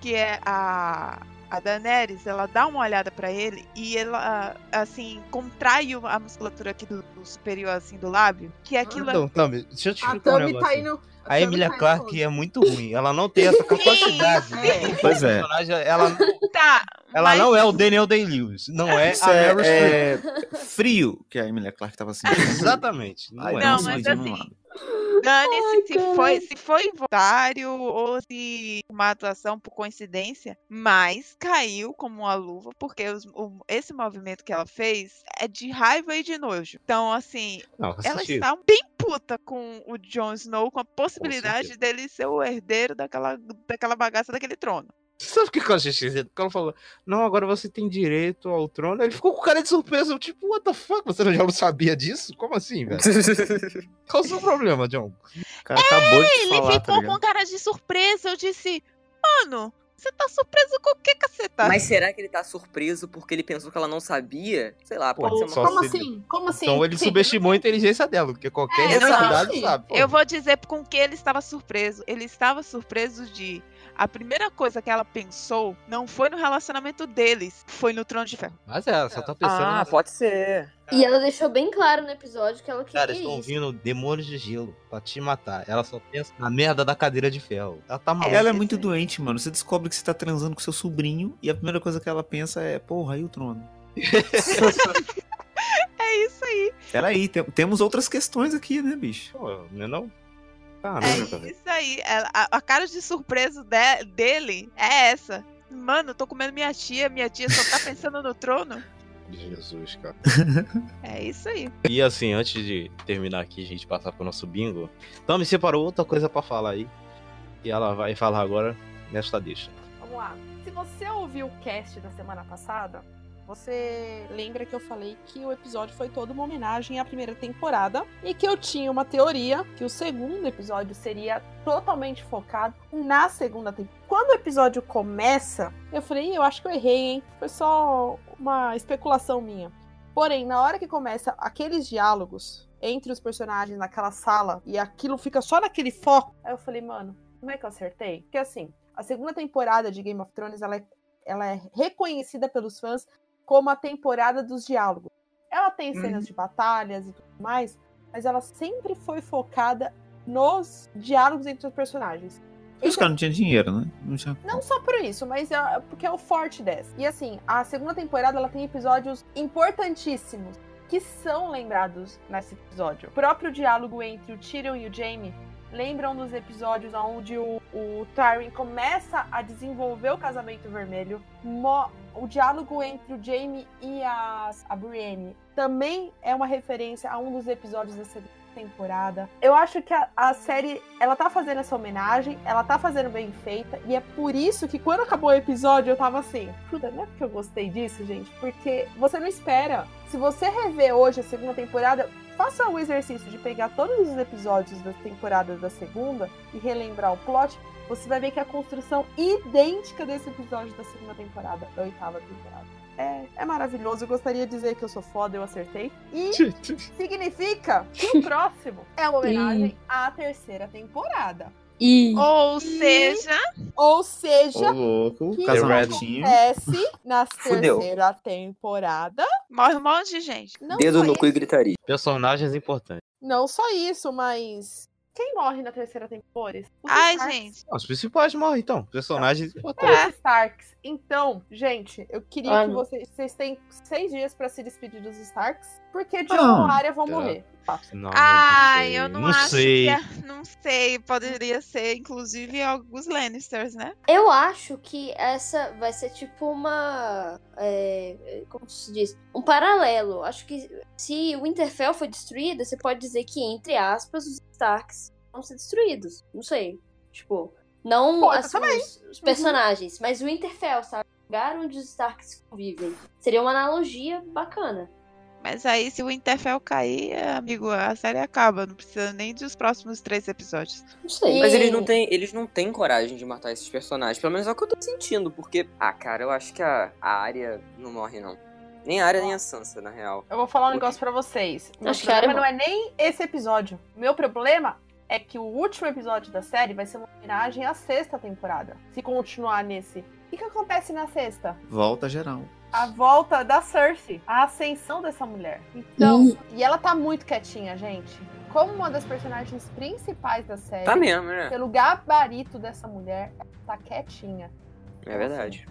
que é a, a Daenerys, ela dá uma olhada pra ele e ela, assim, contrai o- a musculatura aqui do, do superior, assim, do lábio, que é aquilo... Então, Tami, deixa eu te A explicar um Tami negócio. tá indo. A Emilia Clarke é muito ruim. Ela não tem essa capacidade. É. Pois é. ela, Tá, ela mas- não é o Daniel Day-Lewis. Não é Isso a é, é frio que a Emilia Clarke tava sentindo. Exatamente. Não Ai, é. Não, mas de um assim, lado. Dane-se se foi, se foi involuntário ou se uma atuação por coincidência, mas caiu como uma luva, porque os- o- esse movimento que ela fez é de raiva e de nojo. Então, assim, Não, ela está bem puta com o Jon Snow, com a possibilidade dele ser o herdeiro daquela, daquela bagaça daquele trono. Sabe por que eu achei esquisito? Porque ela falou, não, agora você tem direito ao trono. Ele ficou com cara de surpresa. Eu, tipo, what the fuck? Você já não sabia disso? Como assim, velho? Qual o seu problema, John? O cara acabou de Ele falar, tá ficou com ligado? cara de surpresa. Eu disse, mano, você tá surpreso com o que, caceta? Mas será que ele tá surpreso porque ele pensou que ela não sabia? Sei lá, pode Pô, ser uma só Como se- assim? Como assim? Então ele Sim. subestimou a inteligência dela, porque qualquer É, sabe. pô. Eu vou dizer com que ele estava surpreso. Ele estava surpreso de. A primeira coisa que ela pensou não foi no relacionamento deles, foi no trono de ferro. Mas é, ela só tá pensando. Ah, pode ser. E ela deixou bem claro no episódio que ela queria Cara, estão vindo demônios de gelo pra te matar. Ela só pensa na merda da cadeira de ferro. Ela tá maluca. Ela é muito doente, mano. Você descobre que você tá transando com seu sobrinho e a primeira coisa que ela pensa é, porra, e o trono? É isso aí. Peraí, tem- temos outras questões aqui, né, bicho? Pô, não é não? É Caramba, velho. isso aí. A, a cara de surpresa de- dele é essa. Mano, eu tô comendo minha tia, minha tia só tá pensando no trono. Jesus, cara. É isso aí. E assim, antes de terminar aqui, a gente passar pro nosso bingo, então me separou outra coisa pra falar aí. E ela vai falar agora nesta deixa. Vamos lá. Se você ouviu o cast da semana passada, você lembra que eu falei que o episódio foi todo uma homenagem à primeira temporada e que eu tinha uma teoria que o segundo episódio seria totalmente focado na segunda temporada. Quando o episódio começa, eu falei, "Ih, eu acho que eu errei, hein? Foi só uma especulação minha. Porém, na hora que começa aqueles diálogos entre os personagens naquela sala e aquilo fica só naquele foco, aí eu falei, mano, como é que eu acertei? Porque assim, a segunda temporada de Game of Thrones ela é, ela é reconhecida pelos fãs como a temporada dos diálogos. Ela tem cenas de batalhas e tudo mais, mas ela sempre foi focada nos diálogos entre os personagens. Os caras não tinham dinheiro, né? Não tinha... Não só por isso, mas é porque é o forte dessa. E assim, a segunda temporada ela tem episódios importantíssimos que são lembrados nesse episódio. O próprio diálogo entre o Tyrion e o Jaime lembram dos episódios onde o, o Tywin começa a desenvolver o casamento vermelho. Mo- o diálogo entre o Jaime e a, a Brienne também é uma referência a um dos episódios segunda temporada. Eu acho que a, a série, ela tá fazendo essa homenagem, ela tá fazendo bem feita, e é por isso que quando acabou o episódio eu tava assim, puta, não é porque eu gostei disso, gente, porque você não espera. Se você rever hoje a segunda temporada, faça o exercício de pegar todos os episódios da temporada da segunda e relembrar o plot, você vai ver que a construção idêntica desse episódio da segunda temporada, da oitava temporada. É, é maravilhoso. Eu gostaria de dizer que eu sou foda, eu acertei. E significa que o próximo é uma homenagem à terceira temporada. E Ou seja, Ou seja, louco, que acontece na terceira temporada. morre um monte de gente. Não Dedo no isso, cu e gritaria. Personagens importantes. Não só isso, mas. Quem morre na terceira temporada? Os Ai, Starks. gente. Os principais morrem, então. Personagens importantes. É. Os Starks. Então, gente, eu queria Ah, que não. vocês. Vocês têm seis dias pra se despedir dos Starks. Porque John Ah, e Arya vão tá. morrer. Não, Ai, sei. eu não, não acho sei. que é, não sei, poderia ser inclusive alguns Lannisters, né? eu acho que essa vai ser tipo uma. é, como se diz? Um paralelo. Acho que se o Winterfell foi destruída, você pode dizer que, entre aspas, os Starks vão ser destruídos. Não sei. Tipo, não Pode as- os, os personagens, mas o Winterfell, sabe? O lugar onde os Starks convivem. Seria uma analogia bacana. Mas aí, se o Winterfell cair, amigo, a série acaba. Não precisa nem dos próximos três episódios. Não sei. Mas eles não têm, eles não têm coragem de matar esses personagens. Pelo menos é o que eu tô sentindo, porque. Ah, cara, eu acho que a, a Arya não morre, não. Nem a Arya, nem a Sansa, na real. Eu vou falar um negócio pra vocês. Meu Acho que a problema Arya não é nem esse episódio. Meu problema é que o último episódio da série vai ser uma homenagem à sexta temporada. Se continuar nesse. O que, que acontece na sexta? Volta geral. A volta da Cersei, a ascensão dessa mulher. Então, e ela tá muito quietinha, gente. Como uma das personagens principais da série, Tá mesmo, né? pelo gabarito dessa mulher, ela tá quietinha. É verdade.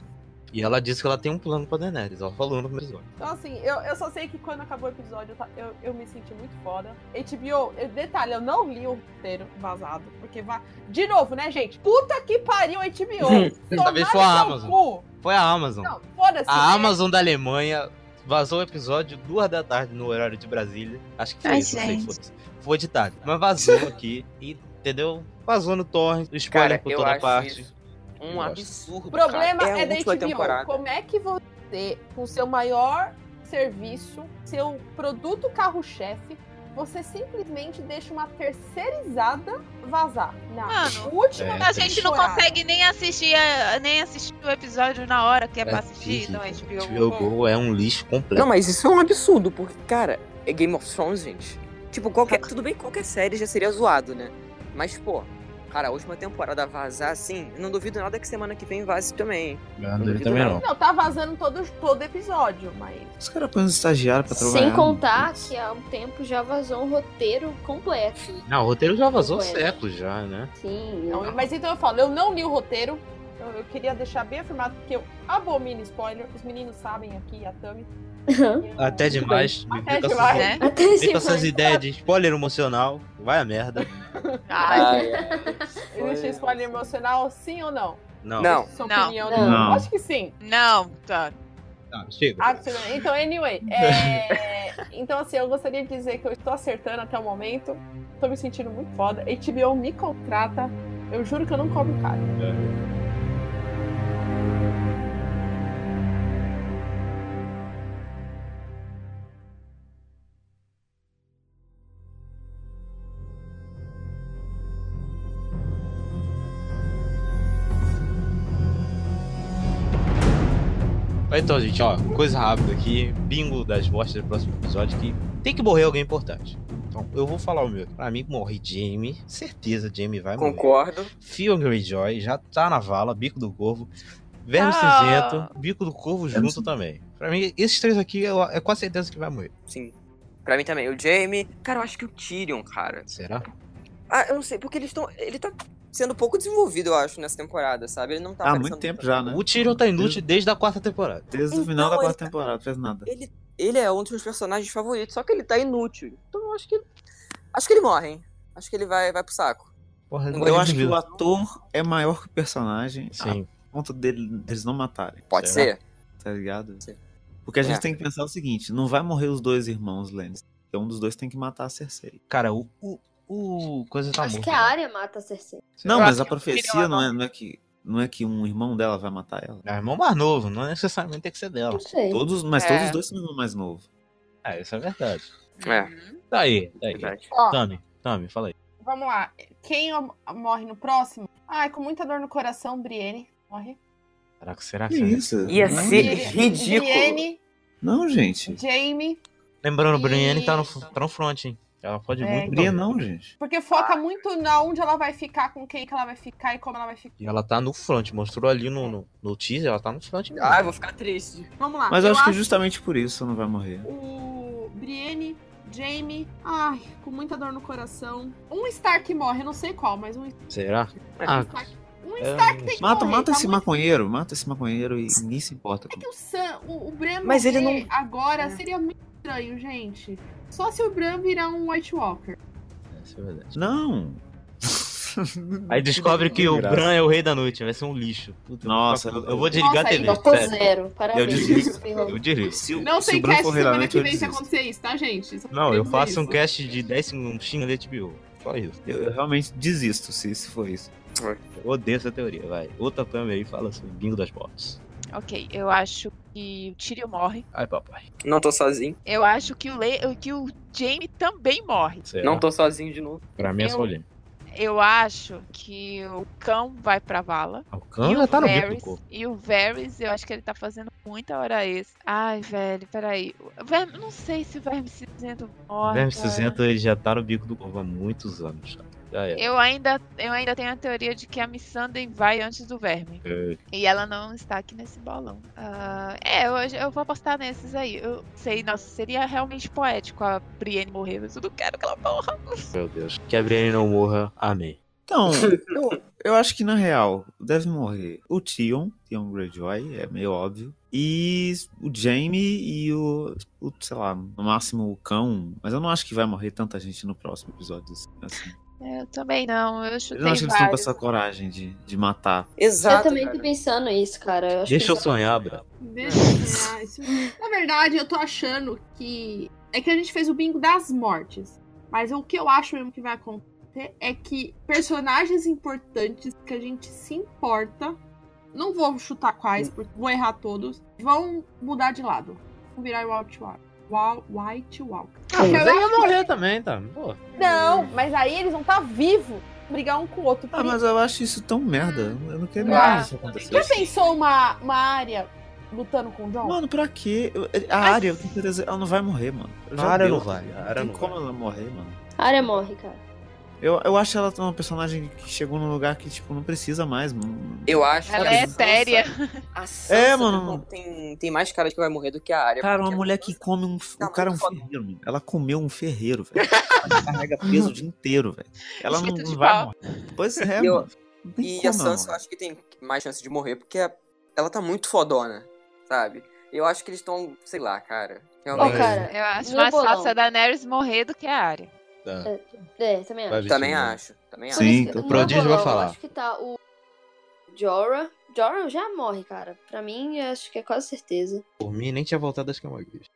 E ela disse que ela tem um plano pra Daenerys. Ela falou no primeiro episódio. Então, assim, eu, eu só sei que quando acabou o episódio, eu, eu, eu me senti muito foda. HBO, eu- detalhe, eu não li o roteiro vazado. Porque vai. De novo, né, gente? Puta que pariu, HBO! Dessa vez foi a Amazon. cu. Foi a Amazon. Não, foda-se. A né? Amazon da Alemanha vazou o episódio duas da tarde no horário de Brasília. Acho que foi Ai, isso, não sei, gente. Foi de tarde. Mas vazou aqui e, entendeu? Vazou no torrent, spoiler Cara, por eu toda acho parte. isso um absurdo. O problema cara. é, a da última HBO. temporada. Como é que você, com seu maior serviço, seu produto carro-chefe, você simplesmente deixa uma terceirizada vazar? Não. Mano, o último É, A gente não consegue nem assistir, a- nem assistir o episódio na hora que é, pra É assistir. Então, terrível. HBO. HBO Go é um lixo completo. Não, mas isso é um absurdo, porque, cara, é Game of Thrones, gente. Tipo, qualquer. Tudo bem que qualquer série já seria zoado, né? Mas, pô, cara, a última temporada vazar assim, eu não duvido nada que semana que vem vaze também. Não, não duvido também não. não. Não, tá vazando todo, todo episódio, mas. Os caras põem os estagiários pra trabalhar. Sem contar que há um tempo já vazou um roteiro completo. Não, o roteiro já vazou Pois. séculos já, né? Sim. Não, mas então eu falo, eu não li o roteiro. Eu, eu queria deixar bem afirmado porque eu abomino spoiler. Os meninos sabem aqui, a Tami. Eu- Até demais. Até demais. essas- Né? Até com essas ideias de spoiler emocional. Vai a merda. Ai, Ai, ai. Existe spoiler emocional, sim ou não? Não. Não. Sua Não. opinião, Não. não. Acho que sim. não, tá. Tá, chega. Ah, Então, anyway. é, Então, assim, eu gostaria de dizer que eu estou acertando até o momento. Tô me sentindo muito foda. HBO me contrata. Eu juro que eu não cobro caro. Então, gente, ó, coisa rápida aqui. Bingo das bostas do próximo episódio que tem que morrer alguém importante. Então, eu vou falar o meu. Pra mim, morre Jamie. Certeza, Jamie vai morrer. Concordo. Theon Greyjoy já tá na vala, Bico do Corvo. Verme Ah. Cinzento, Bico do Corvo junto também. Pra mim, esses três aqui eu- é quase certeza que vai morrer. Sim. Pra mim também. O Jamie. Cara, eu acho que o Tyrion, cara. Será? Ah, eu não sei, porque eles estão. Ele tá sendo pouco desenvolvido, eu acho, nessa temporada, sabe? Ele não tá Há aparecendo muito tempo já, né? O Tyrion tá inútil desde a quarta temporada. Desde o Então, final da ele quarta tá- temporada, não fez nada. Ele, ele é um dos meus personagens favoritos, só que ele tá inútil. Então eu acho que. Acho que ele morre, hein? Acho que ele vai, vai pro saco. Porra, Eu gosto acho que o ator é maior que o personagem. Sim. A ponto dele, deles não matarem, Pode Será? ser? tá ligado? Sim. Porque a gente É. tem que pensar o seguinte: não vai morrer os dois irmãos Lannister. Porque um dos dois tem que matar a Cersei. Cara, o, o, o coisa tá Acho morto. que a área mata a Cersei. Não, mas a profecia não é, não, é que, não é que um irmão dela vai matar ela. É o irmão mais novo, não necessariamente tem que ser dela. Não sei. Todos, mas É. todos os dois são irmão mais novo. É, isso é verdade. É, Tá aí, tá aí. Ó, Tami, Tami, fala aí. vamos lá. Quem morre no próximo? Ai, com muita dor no coração, Brienne morre. Caraca, será que Que você... isso? Ia não, ser- gente. ridículo. Brienne, não, gente. Jamie, Lembrando, E- Brienne tá no, tá no front, hein? Ela pode É, muito. Morrer. não, gente. porque foca muito na onde ela vai ficar, com quem que ela vai ficar e como ela vai ficar. E ela tá no front. Mostrou ali no, no, no teaser, ela tá no front mesmo. Ah, eu vou ficar triste. Vamos lá. Mas eu acho que justamente por isso não vai morrer. o Brienne, Jamie, ai, com muita dor no coração. Um Stark morre, não sei qual, mas um, Será? um Ah, Stark. É, Stark tem que Mata, morrer, mata tá esse muito- maconheiro, mata esse maconheiro e ninguém se importa. É que o Sam, o, o Bran Mas ele não- agora É. seria muito estranho, gente. Só se o Bran virar um White Walker. Isso é verdade. Não. Aí descobre que o. Bran é o rei da noite, vai ser um lixo. Puta, Nossa, eu, vou- eu- eu vou desligar Nossa, a TV. Nota sério. zero. Parabéns. desligo. Ferrou. Eu desligo. Se, o- Não se tem cast semana noite, que eu vem se acontecer isso, tá, gente? Só Não, eu queria faço dizer um isso. cast de 10 segundinhos da HBO. Só isso. Eu, eu realmente desisto se, se for isso. Eu odeio essa teoria, vai. Outra Tami aí fala sobre o bingo das mortes. Ok, eu acho que o Tyrion morre. Ai, papai. Não tô sozinho. Eu acho que o, Le... que o Jaime também morre. Será? Não tô sozinho de novo. Pra mim é só Eu- o Jamie. Eu acho que o cão vai pra vala. Ah, O cão já o tá no bico do Varys, corpo. e o Varys, eu acho que ele tá fazendo muita hora extra. Ai, velho, peraí. O Verme, não sei se o Verme Cinzento morre. Verme cara. Cinzento ele já tá no bico do corpo há muitos anos. já. Já é. Eu ainda, eu ainda tenho a teoria de que a Missandei vai antes do Verme. É. E ela não está aqui nesse bolão. Ah, é, eu, eu vou apostar nesses aí. Eu sei, nossa, seria realmente poético a Brienne morrer, mas eu não quero que ela morra. Meu Deus. Que a Brienne não morra. Amém. Então, eu, eu acho que na real deve morrer o Tion, Tion Greyjoy, é meio óbvio. E o Jaime e o, o, sei lá, no máximo o cão. Mas eu não acho que vai morrer tanta gente no próximo episódio. Assim. É, Eu também não, eu Eu chutei não acho que eles estão com vários. essa coragem de, de matar. Eu Exato. também tô cara. pensando isso, cara. Eu acho Deixa que eu sonhar, Bra. Deixa eu sonhar isso. Na verdade, eu tô achando que. É que a gente fez o bingo das mortes. Mas o que eu acho mesmo que vai acontecer é que personagens importantes que a gente se importa. Não vou chutar quais, porque vou errar todos. Vão mudar de lado. Vão virar White Walker. White Walker. Ah, mas aí ia acho que- morrer também, tá? Pô. Não, mas aí eles vão estar vivos. Brigar um com o outro. Ah, mas eu acho isso tão merda. Eu não quero Ah. mais isso acontecer. Já pensou uma, uma área lutando com o John? Mano, pra quê? Eu- A área, eu tenho certeza, ela não vai morrer, mano. A área não vai, a área Não como ela morrer, mano. A área morre, cara. Eu, eu acho ela uma personagem que chegou num lugar que, tipo, não precisa mais, mano. Eu acho Ela que é Sansa- etérea. A Sansa É, mano. Tem, tem mais cara de que vai morrer do que a área. Cara, uma a mulher que come um. Tá o cara é um ferreiro, mano. Ela comeu um ferreiro, velho. Ela carrega peso o dia inteiro, velho. Ela não, Espeto de não vai pau. morrer. Pois é, E eu- mano. Não E como a Sansa eu acho que tem mais chance de morrer porque a- ela tá muito fodona, sabe? Eu acho que eles estão, sei lá, cara. Ô, Realmente. cara, Eu acho Meu mais bolão. fácil a Daenerys morrer do que a área. Tá. é, também acho. Também acho. Também Sim, acho. No o prodígio vai falar. Eu acho que tá o Jorah. Jorah já morre, cara. Pra mim, eu acho que é quase certeza. Por mim, nem tinha voltado das Camagris.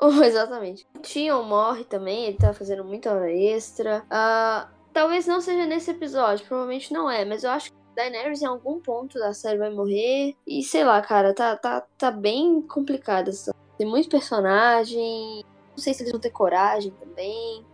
Oh, exatamente. O Tion morre também, ele tá fazendo muita hora extra. Ah, talvez não seja nesse episódio, provavelmente não é, mas eu acho que Daenerys em algum ponto da série vai morrer. E sei lá, cara, tá, tá, tá bem complicada essa. Tem muito personagem. Não sei se eles vão ter coragem também.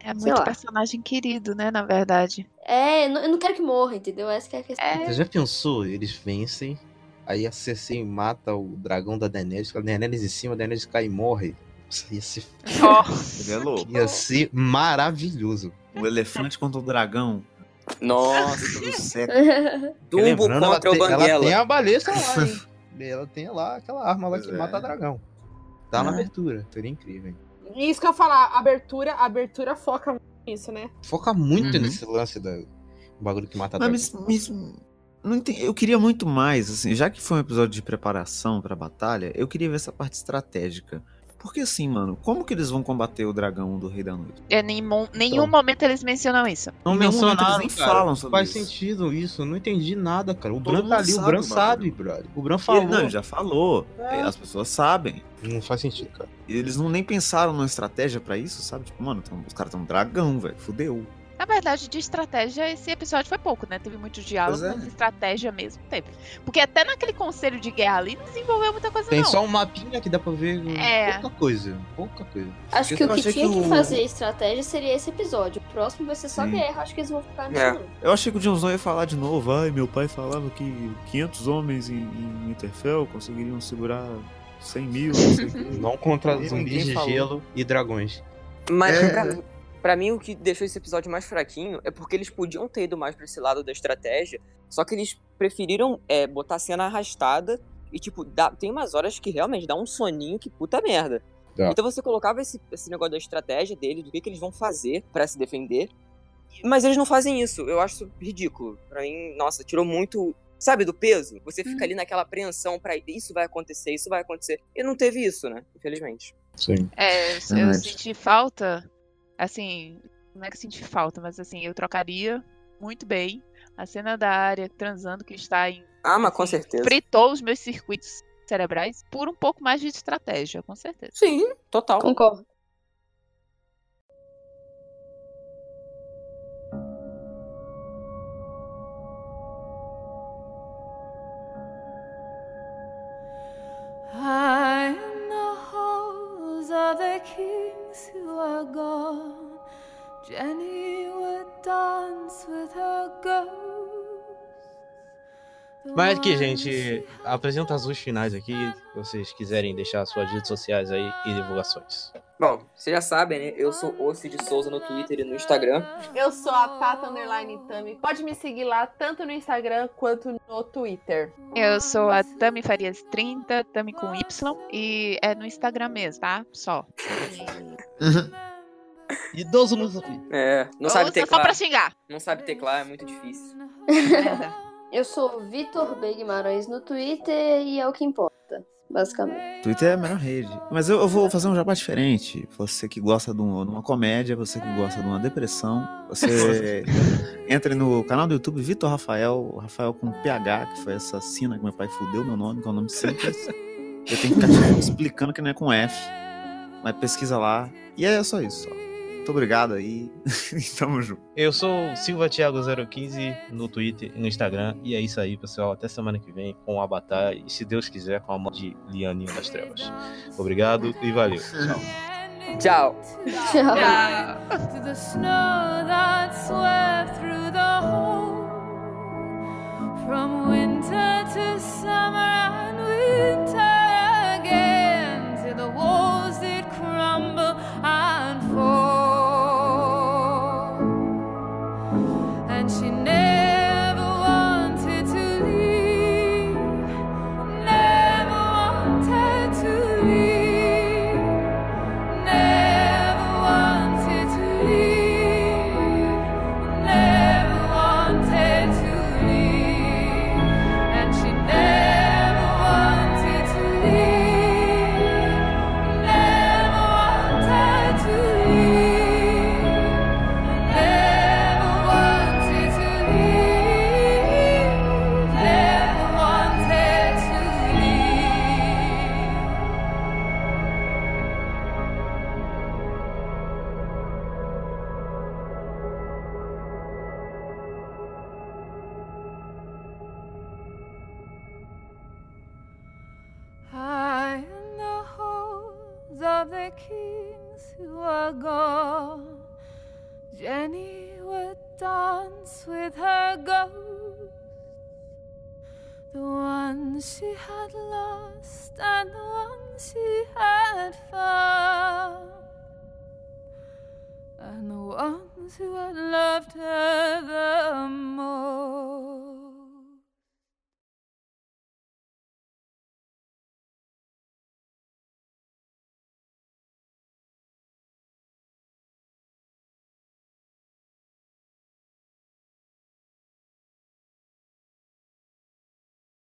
É Sei muito lá. personagem querido, né, na verdade. É, eu não- quero que morra, entendeu? Essa que é a questão. É. Você já pensou? Eles vencem, aí a Cersei mata o dragão da Daenerys, a Daenerys em cima, a Daenerys cai e morre. Nossa, ia ser, Ó, Ele é louco. ia ser maravilhoso. O elefante contra o dragão. Nossa. Tudo certo. Dumbo contra o tem- Ela tem Banguela. a baleça lá, hein? ela tem lá aquela arma lá que é. mata dragão. Tá na É. abertura, seria incrível. hein? Isso que eu ia falar, a abertura, a abertura foca muito nisso, né? Foca muito Uhum. nesse lance do bagulho que mata. Mas, mas- não entendi. eu queria muito mais, assim, já que foi um episódio de preparação pra batalha, eu queria ver essa parte estratégica. Porque assim, mano, como que eles vão combater o dragão do Rei da Noite? É, nenhum, nenhum momento eles mencionam isso. Não mencionaram, eles nem cara. falam sobre Faz isso. sentido isso, não entendi nada, cara. O Todo Bran tá ali, o sabe, Bran mano. sabe, brother. O Bran Ele, falou. não, ele já falou. É. As pessoas sabem. Não faz sentido, cara. E Eles não nem pensaram numa estratégia pra isso, sabe? Tipo, mano, tão- os caras tão um dragão, velho. Fudeu. Na verdade, de estratégia, esse episódio foi pouco, né? Teve muito diálogo, é. mas estratégia mesmo teve. Porque até naquele conselho de guerra ali não desenvolveu muita coisa, Tem não. só um mapinha que dá pra ver É. pouca coisa. Pouca coisa. Acho que o que tinha que que, o- fazer estratégia seria esse episódio. O próximo vai ser só Sim. guerra. Acho que eles vão ficar nisso. É. não. Eu achei que o Jon Snow ia falar de novo. Ai, meu pai falava que 500 homens em, em Winterfell conseguiriam segurar 100 mil, não contra zumbis de gelo e dragões. Mas É. pra, pra mim, o que deixou esse episódio mais fraquinho é porque eles podiam ter ido mais pra esse lado da estratégia, só que eles preferiram é, botar a cena arrastada e, tipo, dá- tem umas horas que realmente dá um soninho que puta merda. Então você colocava esse, esse negócio da estratégia deles, do que, que eles vão fazer pra se defender, mas eles não fazem isso. Eu acho isso ridículo. Pra mim, nossa, tirou muito. Sabe, do peso? Você fica ali naquela apreensão pra isso vai acontecer, isso vai acontecer. E não teve isso, né? Infelizmente. Sim. É, eu, eu senti falta, assim, não é que senti falta, mas assim, eu trocaria muito bem a cena da área transando que está em. Ah, mas com assim, certeza. Fritou os meus circuitos cerebrais por um pouco mais de estratégia, com certeza. Sim, total. Concordo. High the of the kings who are gone, Jenny would dance with her ghosts. Mas aqui, gente, apresenta as luzes finais aqui, se vocês quiserem deixar suas redes sociais aí e divulgações. Bom, vocês já sabem, né? Eu sou o Cid Souza no Twitter e no Instagram. Eu sou a Tata Underline Tami. Pode me seguir lá, tanto no Instagram quanto no Twitter. Eu sou a Tami Farias 30, Tami com Y, e é no Instagram mesmo, tá? Só. Idoso no É, não Ou sabe Só teclar. pra xingar. Não sabe teclar, é muito difícil. Eu sou Vitor B. Guimarães no Twitter e é o que importa, basicamente. Twitter é a melhor rede. Mas eu, eu vou fazer um jabá diferente. Você que gosta de, um- de uma comédia, você que gosta de uma depressão, você entre no canal do YouTube Vitor Rafael, o Rafael com PH, que foi essa sina que meu pai fudeu meu nome, que é um nome simples. Eu tenho que ficar explicando que não é com F. Mas pesquisa lá. E é só isso. Só. Muito obrigado aí. E Tamo junto. Eu sou Silva Thiago015 no Twitter e no Instagram. E é isso aí, pessoal. Até semana que vem com o Avatar. E se Deus quiser, com a mão de Lianinho das Trevas. Obrigado e valeu. Tchau. Tchau. Tchau. hole from winter to summer and winter again till the walls did crumble and the one she had lost and the one she had found, and the ones who had loved her the most.